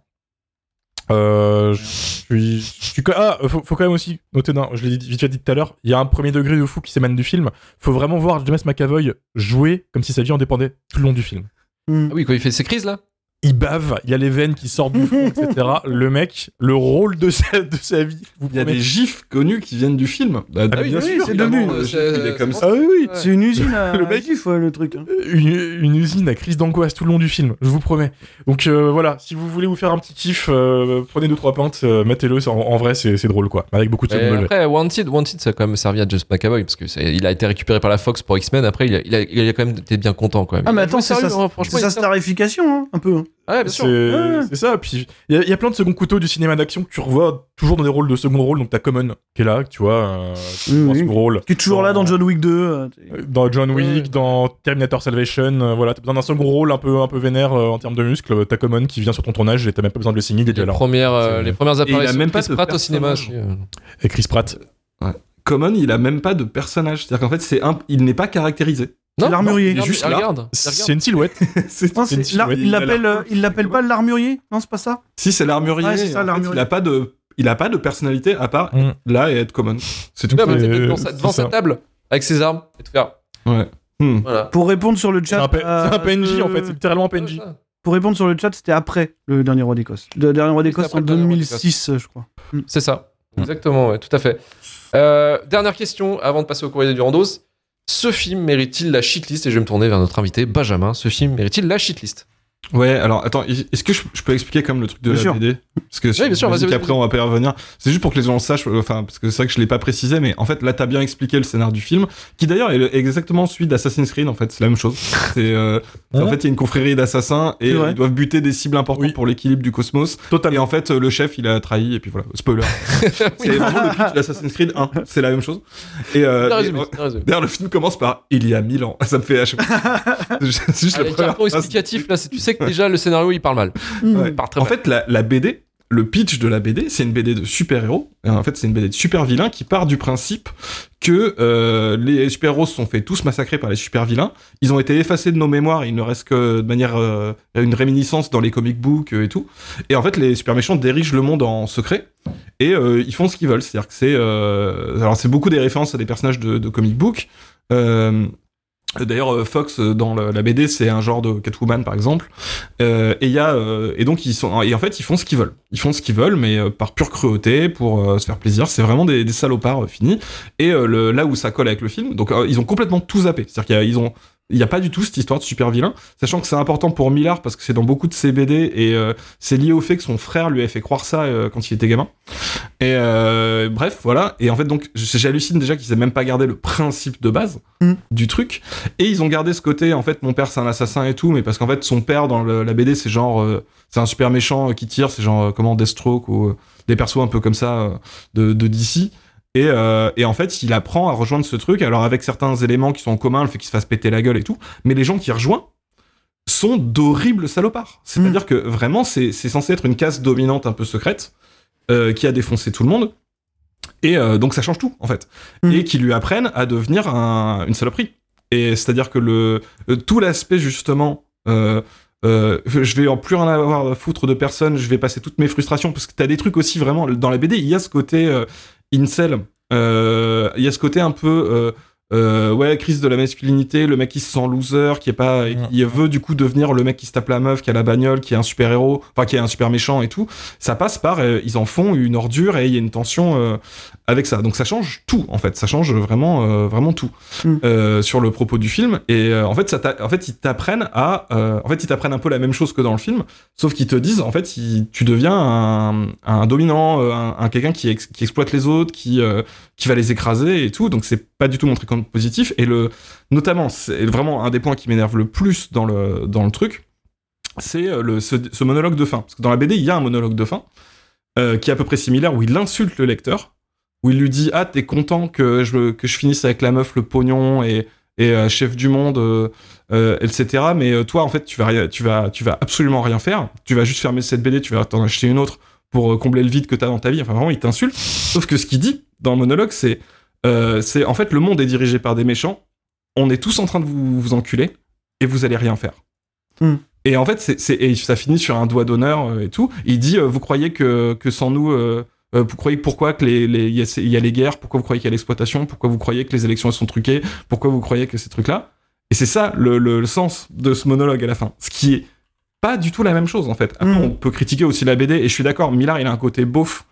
Euh, je suis, je suis ah, faut, faut quand même aussi noter, non, je l'ai dit- vite fait dit tout à l'heure, il y a un premier degré de fou qui s'émane du film. Faut vraiment voir James McAvoy jouer comme si sa vie en dépendait tout le long du film Hmm. Ah oui, quand il fait ses crises là. Il bave, il y a les veines qui sortent du front, etc. Le mec, le rôle de sa, de sa vie. Vous Il y a des gifs connus qui viennent du film. Bah, Ah oui, bien oui, sûr, c'est devenu, c'est- il est comme ça. Ah oui, oui. C'est une usine à Le mec- gif, ouais, le truc. hein. Une, une usine à crise d'angoisse tout le long du film, je vous promets. Donc euh, voilà, si vous voulez vous faire un petit kiff, euh, prenez deux trois pintes, euh, mettez-le. c'est- En, en vrai, c'est drôle quoi, avec beaucoup de Et second degré. après, Wanted, Wanted, ça a quand même servi à James McAvoy parce que c'est- il a été récupéré par la Fox pour X-Men. Après, il a, il a, il a quand même été bien content quand même. Ah, mais attends, c'est hein, sa était- starification, hein, un peu. hein. Ouais, bien sûr. C'est Ouais. c'est ça. Puis il y, a- il y a plein de second couteaux du cinéma d'action que tu revois toujours dans des rôles de second rôle. Donc t'as Common qui est là, tu vois, euh, Oui, un oui. second rôle. Qui est toujours là dans John Wick 2. euh, Euh, Dans John Wick, Ouais. dans Terminator Salvation, euh, voilà, t'as besoin d'un second rôle un peu, un peu vénère euh, en termes de muscles. T'as Common qui vient sur ton tournage et t'as même pas besoin de le signer, il est déjà là. premières, euh, les premières il a apparitions même de pas Chris Pratt au cinéma euh. Et Chris Pratt. Common, il a même pas de personnage. C'est-à-dire qu'en fait, c'est un... il n'est pas caractérisé. Non, l'armurier. non, Il est juste regarde, là. regarde. C'est une silhouette. c'est C'est c'est- il l'appelle, euh, il l'appelle pas l'armurier Non, c'est pas ça Si, c'est l'armurier. Ouais, c'est il a pas de, il a pas de personnalité à part Mm. là et être common. C'est tout. Non, mais Euh, devant, sa, c'est devant ça. sa table avec ses armes et tout faire. Ouais. Hmm. Voilà. Pour répondre sur le C'est chat. un, P- euh, c'est un PNJ euh, en fait, c'est littéralement un PNJ. Pour répondre sur le chat, c'était après le dernier roi d'Écosse. Le dernier roi d'Écosse en le dernier roi 2006, euh, je crois. C'est ça. Mm. Exactement, ouais, tout à fait. Euh, dernière question avant de passer au courrier du Randos. Ce film mérite-t-il la shitlist? Et je vais me tourner vers notre invité Benjamin. Ce film mérite-t-il la shitlist? Ouais, alors attends, est-ce que je, je peux expliquer comme le truc de Bien la sûr. BD Parce que bien sûr, qu'après on va pas y revenir. C'est juste pour que les gens le sachent, euh, enfin, parce que c'est vrai que je l'ai pas précisé, mais en fait là t'as bien expliqué le scénar du film, qui d'ailleurs est le- exactement celui d'Assassin's Creed, en fait, c'est la même chose. C'est, euh, en fait, il y a une confrérie d'assassins et ils doivent buter des cibles importantes Oui. pour l'équilibre du cosmos. Et Totalement. en fait, euh, le chef il a trahi, et puis voilà, spoiler. c'est vraiment le pitch d'Assassin's Creed 1, c'est la même chose. Et, euh, et-. D'ailleurs, le film commence par il y a mille ans. Ça me fait à chaque fois. C'est juste première cartons phrase. explicatifs, là, c'est- tu sais que déjà le scénario il parle mal. Ouais. Il part très En mal. fait, la, la BD, le pitch de la BD, c'est une BD de super-héros. Et En fait, c'est une BD de super-vilains qui part du principe que euh, les super-héros se sont fait tous massacrer par les super-vilains. Ils ont été effacés de nos mémoires. Il ne reste que de manière euh, une réminiscence dans les comic books euh, et tout. Et en fait, les super-méchants dirigent le monde en secret. Et euh, ils font ce qu'ils veulent. C'est-à-dire que c'est... euh, Alors, c'est beaucoup des références à des personnages de, de comic book. D'ailleurs, euh, Fox euh, dans la, BD, c'est un genre de Catwoman par exemple. Euh, et y a euh, et donc ils sont et en fait ils font ce qu'ils veulent. Ils font ce qu'ils veulent, mais euh, par pure cruauté pour se faire plaisir. C'est vraiment des, salopards finis. Et là où ça colle avec le film, donc ils ont complètement tout zappé. C'est-à-dire qu'ils ont il n'y a pas du tout cette histoire de super vilain, sachant que c'est important pour Millard parce que c'est dans beaucoup de ses BD et euh, c'est lié au fait que son frère lui avait fait croire ça euh, quand il était gamin. Et euh, bref, voilà. Et en fait, donc, j'hallucine déjà qu'ils aient même pas gardé le principe de base Mm. du truc. Et ils ont gardé ce côté, en fait, mon père c'est un assassin et tout, mais parce qu'en fait, son père dans le- la BD, c'est genre, euh, c'est un super méchant qui tire, c'est genre, comment, Deathstroke ou des persos un peu comme ça de, de DC. Et, euh, et en fait, il apprend à rejoindre ce truc, alors avec certains éléments qui sont en commun, le fait qu'il se fasse péter la gueule et tout, mais les gens qui rejoignent sont d'horribles salopards. C'est-à-dire que vraiment, c'est censé être une caste dominante un peu secrète euh, qui a défoncé tout le monde. Et euh, donc ça change tout, en fait. Mhm. Et qui lui apprennent à devenir un- une saloperie. Et c'est-à-dire que le, tout l'aspect, justement, euh, euh, je vais en plus rien avoir à foutre de personne, je vais passer toutes mes frustrations, parce que t'as des trucs aussi vraiment, dans la BD, il y a ce côté euh, incel, euh, il y a ce côté un peu... euh, ouais, crise de la masculinité, le mec qui se sent loser, qui est pas, qui veut du coup devenir le mec qui se tape la meuf, qui a la bagnole, qui est un super héros, enfin qui est un super méchant et tout. Ça passe par, euh, ils en font une ordure et il y a une tension euh, avec ça. Donc ça change tout en fait, ça change vraiment euh, vraiment tout Mm. euh, sur le propos du film. Et euh, en fait, ça t'a- en fait, ils t'apprennent à, euh, en fait, ils t'apprennent un peu la même chose que dans le film, sauf qu'ils te disent en fait, il- tu deviens un, un dominant, un, un quelqu'un qui, ex- qui exploite les autres, qui euh, qui va les écraser et tout. Donc c'est pas du tout montré comme positif. Et le notamment, c'est vraiment un des points qui m'énerve le plus dans le dans le truc, c'est euh, le ce, monologue de fin. Parce que dans la BD, il y a un monologue de fin euh, qui est à peu près similaire où il insulte le lecteur, où il lui dit ah t'es content que je que je finisse avec la meuf, le pognon et et euh, chef du monde, etc. Mais toi en fait tu vas tu vas tu vas absolument rien faire. Tu vas juste fermer cette BD, tu vas t'en acheter une autre pour combler le vide que t'as dans ta vie. Enfin vraiment il t'insulte. Sauf que ce qu'il dit dans le monologue c'est euh, c'est en fait le monde est dirigé par des méchants. On est tous en train de vous, vous enculer et vous allez rien faire. Hmm. Et en fait, c'est, et ça finit sur un doigt d'honneur euh, et tout. Il dit, euh, vous croyez que, que sans nous, vous croyez pourquoi que les, y, a y les guerres, pourquoi vous croyez qu'il y a l'exploitation, pourquoi vous croyez que les élections elles sont truquées, pourquoi vous croyez que ces trucs-là? Et c'est ça le, le- le sens de ce monologue à la fin. Ce qui est pas du tout la même chose en fait. Après, Mm. on peut critiquer aussi la BD, et je suis d'accord, Millard il a un côté beauf.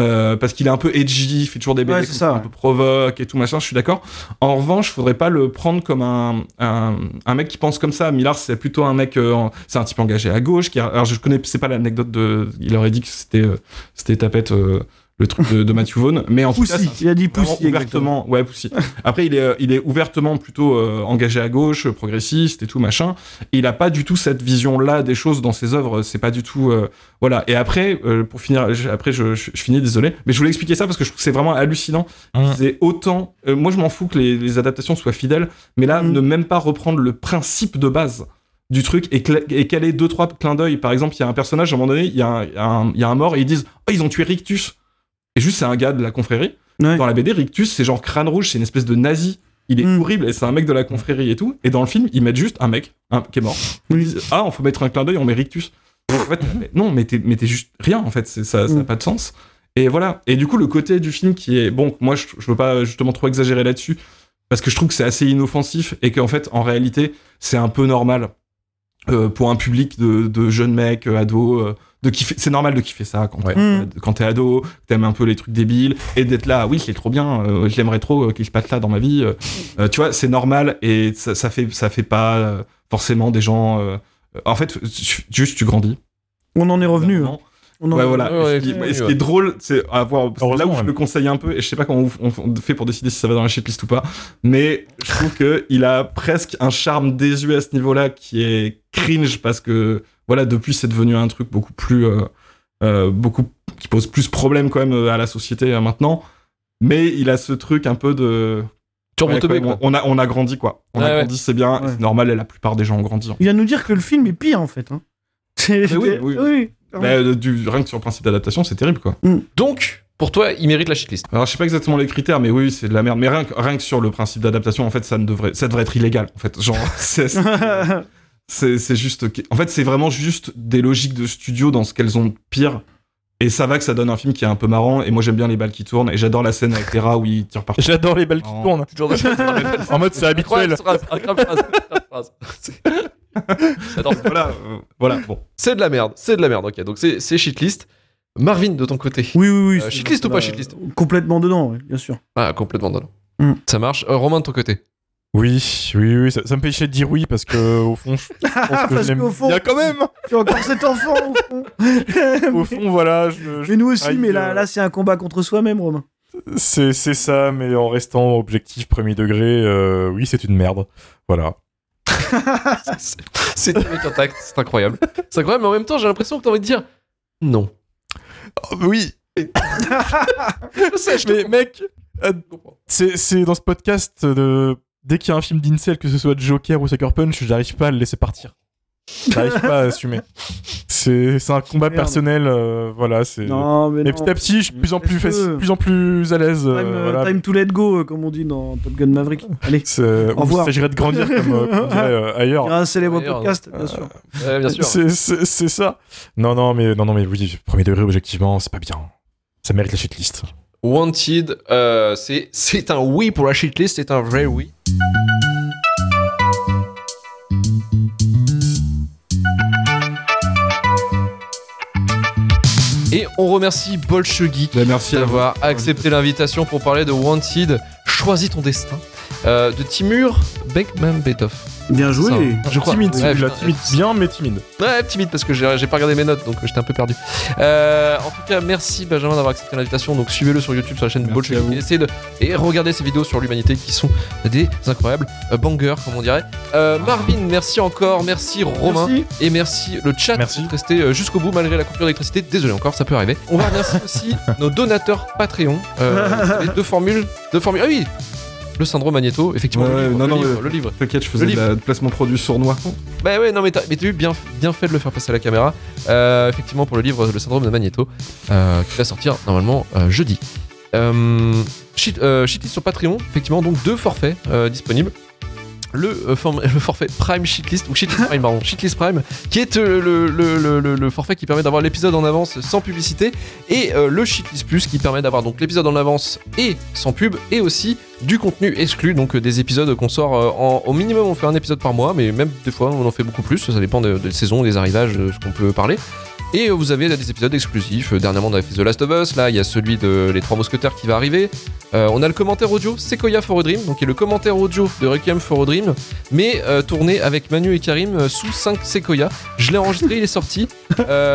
Euh, parce qu'il est un peu edgy, il fait toujours des BD Ouais, ça, un ouais. peu provoque et tout machin, je suis d'accord. En revanche, faudrait pas le prendre comme un, un, un mec qui pense comme ça. Millard, c'est plutôt un mec, euh, c'est un type engagé à gauche. Qui a- alors, je connais, c'est pas l'anecdote de. Il aurait dit que c'était, euh, c'était tapette euh, le truc de, de Matthew Vaughn, mais en tout cas, Il a dit exactement. ouvertement, ouais, Pussy. Après, il est, euh, il est ouvertement plutôt euh, engagé à gauche, progressiste et tout machin. Et il a pas du tout cette vision-là des choses dans ses œuvres. C'est pas du tout, euh, voilà. Et après, euh, pour finir, je- après, je, je, je finis, désolé, mais je voulais expliquer ça parce que je trouve que c'est vraiment hallucinant. Mmh. C'est autant, euh, moi, je m'en fous que les, les adaptations soient fidèles, mais là, Mm. ne même pas reprendre le principe de base du truc et, et caler deux trois clins d'œil. Par exemple, il y a un personnage à un moment donné, il y, a un- il y a un- il y a un mort et ils disent, oh, ils ont tué Rictus. Et juste, c'est un gars de la confrérie. Ouais. Dans la BD, Rictus, c'est genre crâne rouge, c'est une espèce de nazi. Il est Mm. horrible et c'est un mec de la confrérie et tout. Et dans le film, ils mettent juste un mec un, qui est mort. Ils disent, ah, on faut mettre un clin d'œil, on met Rictus. En fait, non, mais t'es mais t'es juste rien en fait, c'est- ça n'a Mm. pas de sens. Et voilà. Et du coup, le côté du film qui est bon, moi je, je veux pas justement trop exagérer là-dessus parce que je trouve que c'est assez inoffensif et qu'en fait, en réalité, c'est un peu normal euh, pour un public de, de jeunes mecs, euh, ados. euh, de kiffer, c'est normal de kiffer ça quand Ouais. t'es Mm. t'es ado, que t'aimes un peu les trucs débiles et d'être là. Oui, c'est trop bien. euh, je l'aimerais trop euh, qu'il se passe là dans ma vie. euh, euh, tu vois, c'est normal et ça, ça fait ça fait pas forcément des gens. euh, en fait, juste tu grandis. On en est revenu. hein. Vraiment. On en Ouais, est voilà. Ouais, ouais, Et ce qui, ouais, et ce ouais. qui est drôle, c'est à voir. c'est Là où je même. le conseille un peu, et je sais pas comment on, on fait pour décider si ça va dans la shitlist ou pas, mais je trouve que il a presque un charme désuet à ce niveau-là qui est cringe parce que voilà, depuis c'est devenu un truc beaucoup plus, euh, euh, beaucoup qui pose plus problème quand même euh, à la société euh, maintenant. Mais il a ce truc un peu de. Ouais, quoi, on, a, on a grandi quoi. On a ouais. grandi, c'est bien, Ouais. c'est normal, et la plupart des gens ont grandi. hein. Il vient nous dire que le film est pire en fait. Hein. C'est- Mais oui, oui. oui. Mais, euh, du, rien que sur le principe d'adaptation, c'est terrible quoi. Donc, pour toi, il mérite la shitlist. Alors je sais pas exactement les critères, mais oui, c'est de la merde. Mais rien que, rien que sur le principe d'adaptation, en fait, ça ne devrait, ça devrait être illégal. En fait, genre, c'est, c'est, c'est juste, en fait, c'est vraiment juste des logiques de studio dans ce qu'elles ont de pire. Et ça va que ça donne un film qui est un peu marrant. Et moi, j'aime bien les balles qui tournent. Et j'adore la scène avec Terra où il tire par. J'adore les balles qui Oh. tournent. En mode, c'est habituel. J'adore. voilà, euh, voilà. Bon. C'est de la merde, c'est de la merde. Ok, donc c'est c'est shitlist. Marvin, de ton côté. Oui, oui, oui. Euh, shitlist ou pas shitlist? Complètement dedans, oui, bien sûr. Ah, complètement dedans. Mm. Ça marche. Euh, Romain, de ton côté. Oui, oui, oui, ça, ça me fait chier de dire oui parce que au fond, je pense que Parce je qu'au fond- bien quand même. Tu as encore cet enfant au fond. Au fond, voilà, je, je- Mais nous aussi, aïe, mais là, euh, là c'est un combat contre soi-même, Romain. c'est c'est ça, mais en restant objectif premier degré, euh, oui, c'est une merde. Voilà. C'est- C'est intact, c'est incroyable. C'est incroyable, mais en même temps, j'ai l'impression que t'as envie de dire non. oui, Je sais, je te mais mec, euh, c'est c'est dans ce podcast de dès qu'il y a un film d'Incel, que ce soit Joker ou Sucker Punch, j'arrive pas à le laisser partir. J'arrive pas à assumer. C'est un combat Merde. personnel, euh, voilà. C'est. Non, mais Et non. petit à petit, je suis plus en plus, faci- plus en plus à l'aise. euh, Time, euh, voilà. time to let go, euh, comme on dit dans Top Gun Maverick. Allez, Au revoir. Il s'agirait de grandir comme, euh, on dirait, euh, ailleurs. un célèbre D'ailleurs, podcast, bien sûr. Ouais, bien sûr. C'est- ça. Non, non, mais non, non, mais oui, premier degré, objectivement, c'est pas bien. Ça mérite la shitlist. Wanted, euh, c'est un oui pour la shitlist, c'est un vrai oui. Et on remercie à vous. d'avoir accepté l'invitation pour parler de Wanted. Choisis ton destin. Euh, de Timur Bekmambetov. Bien joué. Ça, je crois. Timide, Ouais, putain, timide, bien, mais timide. Ouais, timide parce que j'ai j'ai pas regardé mes notes donc j'étais un peu perdu. Euh, en tout cas, merci Benjamin d'avoir accepté l'invitation. Donc suivez-le sur YouTube, sur la chaîne Bolshevik. essayez de et regardez ces vidéos sur l'humanité qui sont des incroyables euh, bangers, comme on dirait. Euh, Marvin, merci encore. Merci Romain. Merci. Et merci le chat Merci. de rester euh, jusqu'au bout malgré la coupure d'électricité. Désolé encore, ça peut arriver. On va remercier aussi nos donateurs Patreon. Euh, deux formules. Deux formules. Ah oui Le syndrome Magneto, effectivement. Ouais, le, livre, non, le, non, livre, le livre. T'inquiète, je faisais Le de la placement produit sournois. Bah ouais, non, mais t'as eu bien, bien fait de le faire passer à la caméra. Euh, effectivement, pour le livre Le syndrome de Magneto, euh, qui va sortir normalement euh, jeudi. Euh, Shitlist sur Patreon, effectivement, donc deux forfaits disponibles. Le, euh, le forfait Prime Shitlist, ou Shitlist Prime, pardon, Shitlist Prime, qui est euh, le, forfait qui permet d'avoir l'épisode en avance sans publicité, et euh, le Shitlist Plus qui permet d'avoir donc l'épisode en avance et sans pub, et aussi du contenu exclu, donc des épisodes qu'on sort au minimum, on fait un épisode par mois, mais même des fois on en fait beaucoup plus, ça dépend de- des saisons, des arrivages, de ce qu'on peut parler. Et vous avez des épisodes exclusifs. Euh, Dernièrement, on avait fait The Last of Us. Là, il y a celui de Les Trois Mousquetaires qui va arriver. Euh, on a le commentaire audio Sequoia for a Dream, donc qui est le commentaire audio de Requiem for a Dream, mais euh, tourné avec Manu et Karim euh, sous 5 Sequoia. Je l'ai enregistré, il est sorti,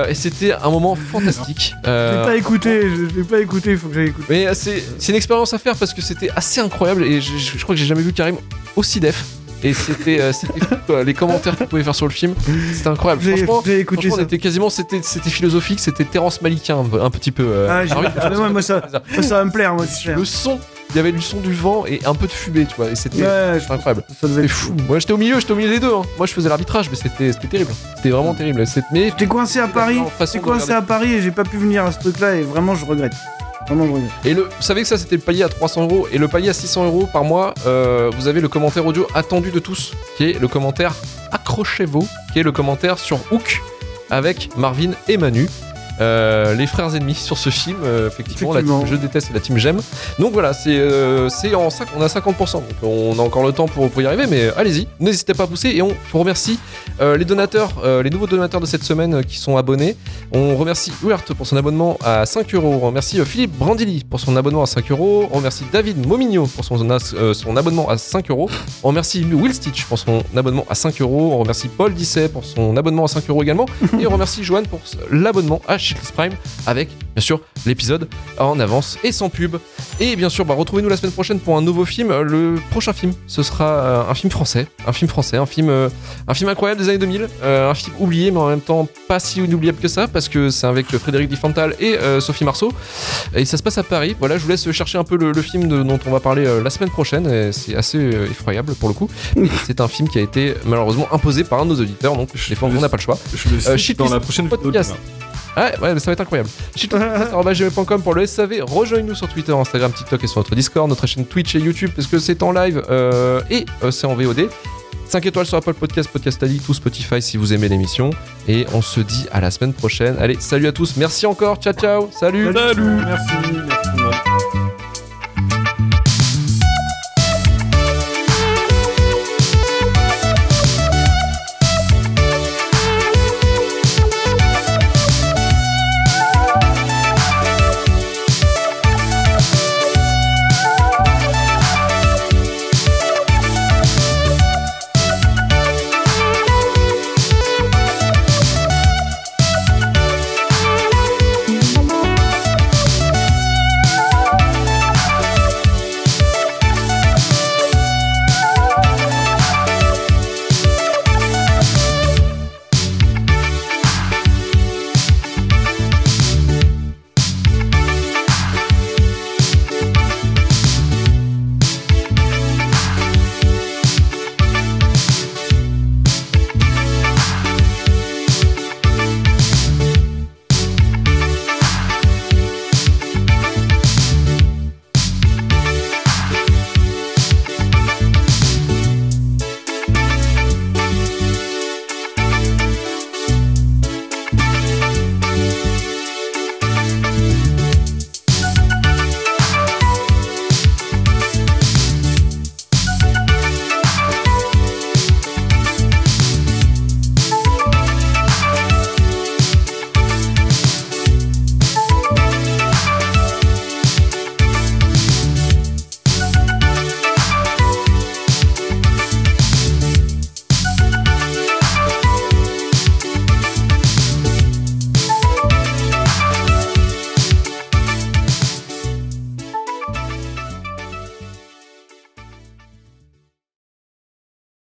et c'était un moment fantastique. Je l'ai pas écouté, je l'ai pas écouté, il faut que j'aille écouter. mais c'est c'est une expérience à faire parce que c'était assez incroyable et je, je- je crois que j'ai jamais vu Karim aussi def. Et c'était euh, les commentaires qu'il pouvait faire sur le film, c'était incroyable. Franchement, j'ai écouté franchement, on ça. était quasiment c'était philosophique, c'était Terence Malickien un, un petit peu. euh. Ah, oui, ah, ouais, moi, ça- Ça, ça va me plaire, moi, le son, il y avait du son du vent et un peu de fumée, tu vois, et c'était Ouais, incroyable. C'était fou. Moi j'étais au milieu, j'étais au milieu des deux. hein. Moi je faisais l'arbitrage, mais c'était c'était terrible. C'était vraiment terrible. Mais J'étais coincé à Paris, j'étais coincé à Paris et j'ai pas pu venir à ce truc-là et vraiment je regrette. Et le, vous savez que ça c'était le palier à 300 euros et le palier à 600 euros par mois, euh, vous avez le commentaire audio attendu de tous, qui est le commentaire Accrochez-vous, qui est le commentaire sur Hook avec Marvin et Manu. Euh, les frères ennemis sur ce film, euh, effectivement, la team je déteste et la team j'aime. Donc voilà, c'est euh, c'est en 5, on a 50%, donc on a encore le temps pour, pour y arriver, mais allez-y, n'hésitez pas à pousser et on vous remercie les donateurs, les nouveaux donateurs de cette semaine qui sont abonnés. On remercie Uert pour son abonnement à 5 euros. On remercie Philippe Brandilly pour son abonnement à 5 euros. On remercie David Momigno pour son, son abonnement à 5 euros. On remercie Will Stitch pour son abonnement à 5 euros. On remercie Paul Disset pour son abonnement à 5 euros également. Et on remercie Joanne pour l'abonnement à Shitlist Prime avec, bien sûr, l'épisode en avance et sans pub. Et bien sûr, bah, retrouvez-nous la semaine prochaine pour un nouveau film. Euh, Le prochain film, ce sera euh, un film français. Un film français, un film, euh, un film incroyable des années 2000. euh, un film oublié, mais en même temps pas si inoubliable que ça, parce que c'est avec Frédéric Diffental et Sophie Marceau. Et ça se passe à Paris. Voilà, je vous laisse chercher un peu le, le film de- dont on va parler la semaine prochaine. C'est assez effroyable pour le coup. C'est un film qui a été malheureusement imposé par un de nos auditeurs, donc des fois on n'a pas le choix. Je le Euh, cite dans la prochaine vidéo. Podcast. Ouais, ouais, mais ça va être incroyable. Shitlist.com pour le SAV. Rejoignez-nous sur Twitter, Instagram, TikTok et sur notre Discord, notre chaîne Twitch et YouTube parce que c'est en live euh, et euh, c'est en VOD. 5 étoiles sur Apple Podcast, Podcast Addict ou Spotify si vous aimez l'émission. Et on se dit à la semaine prochaine. Allez, salut à tous. Merci encore. Ciao, ciao. Salut. Merci, merci.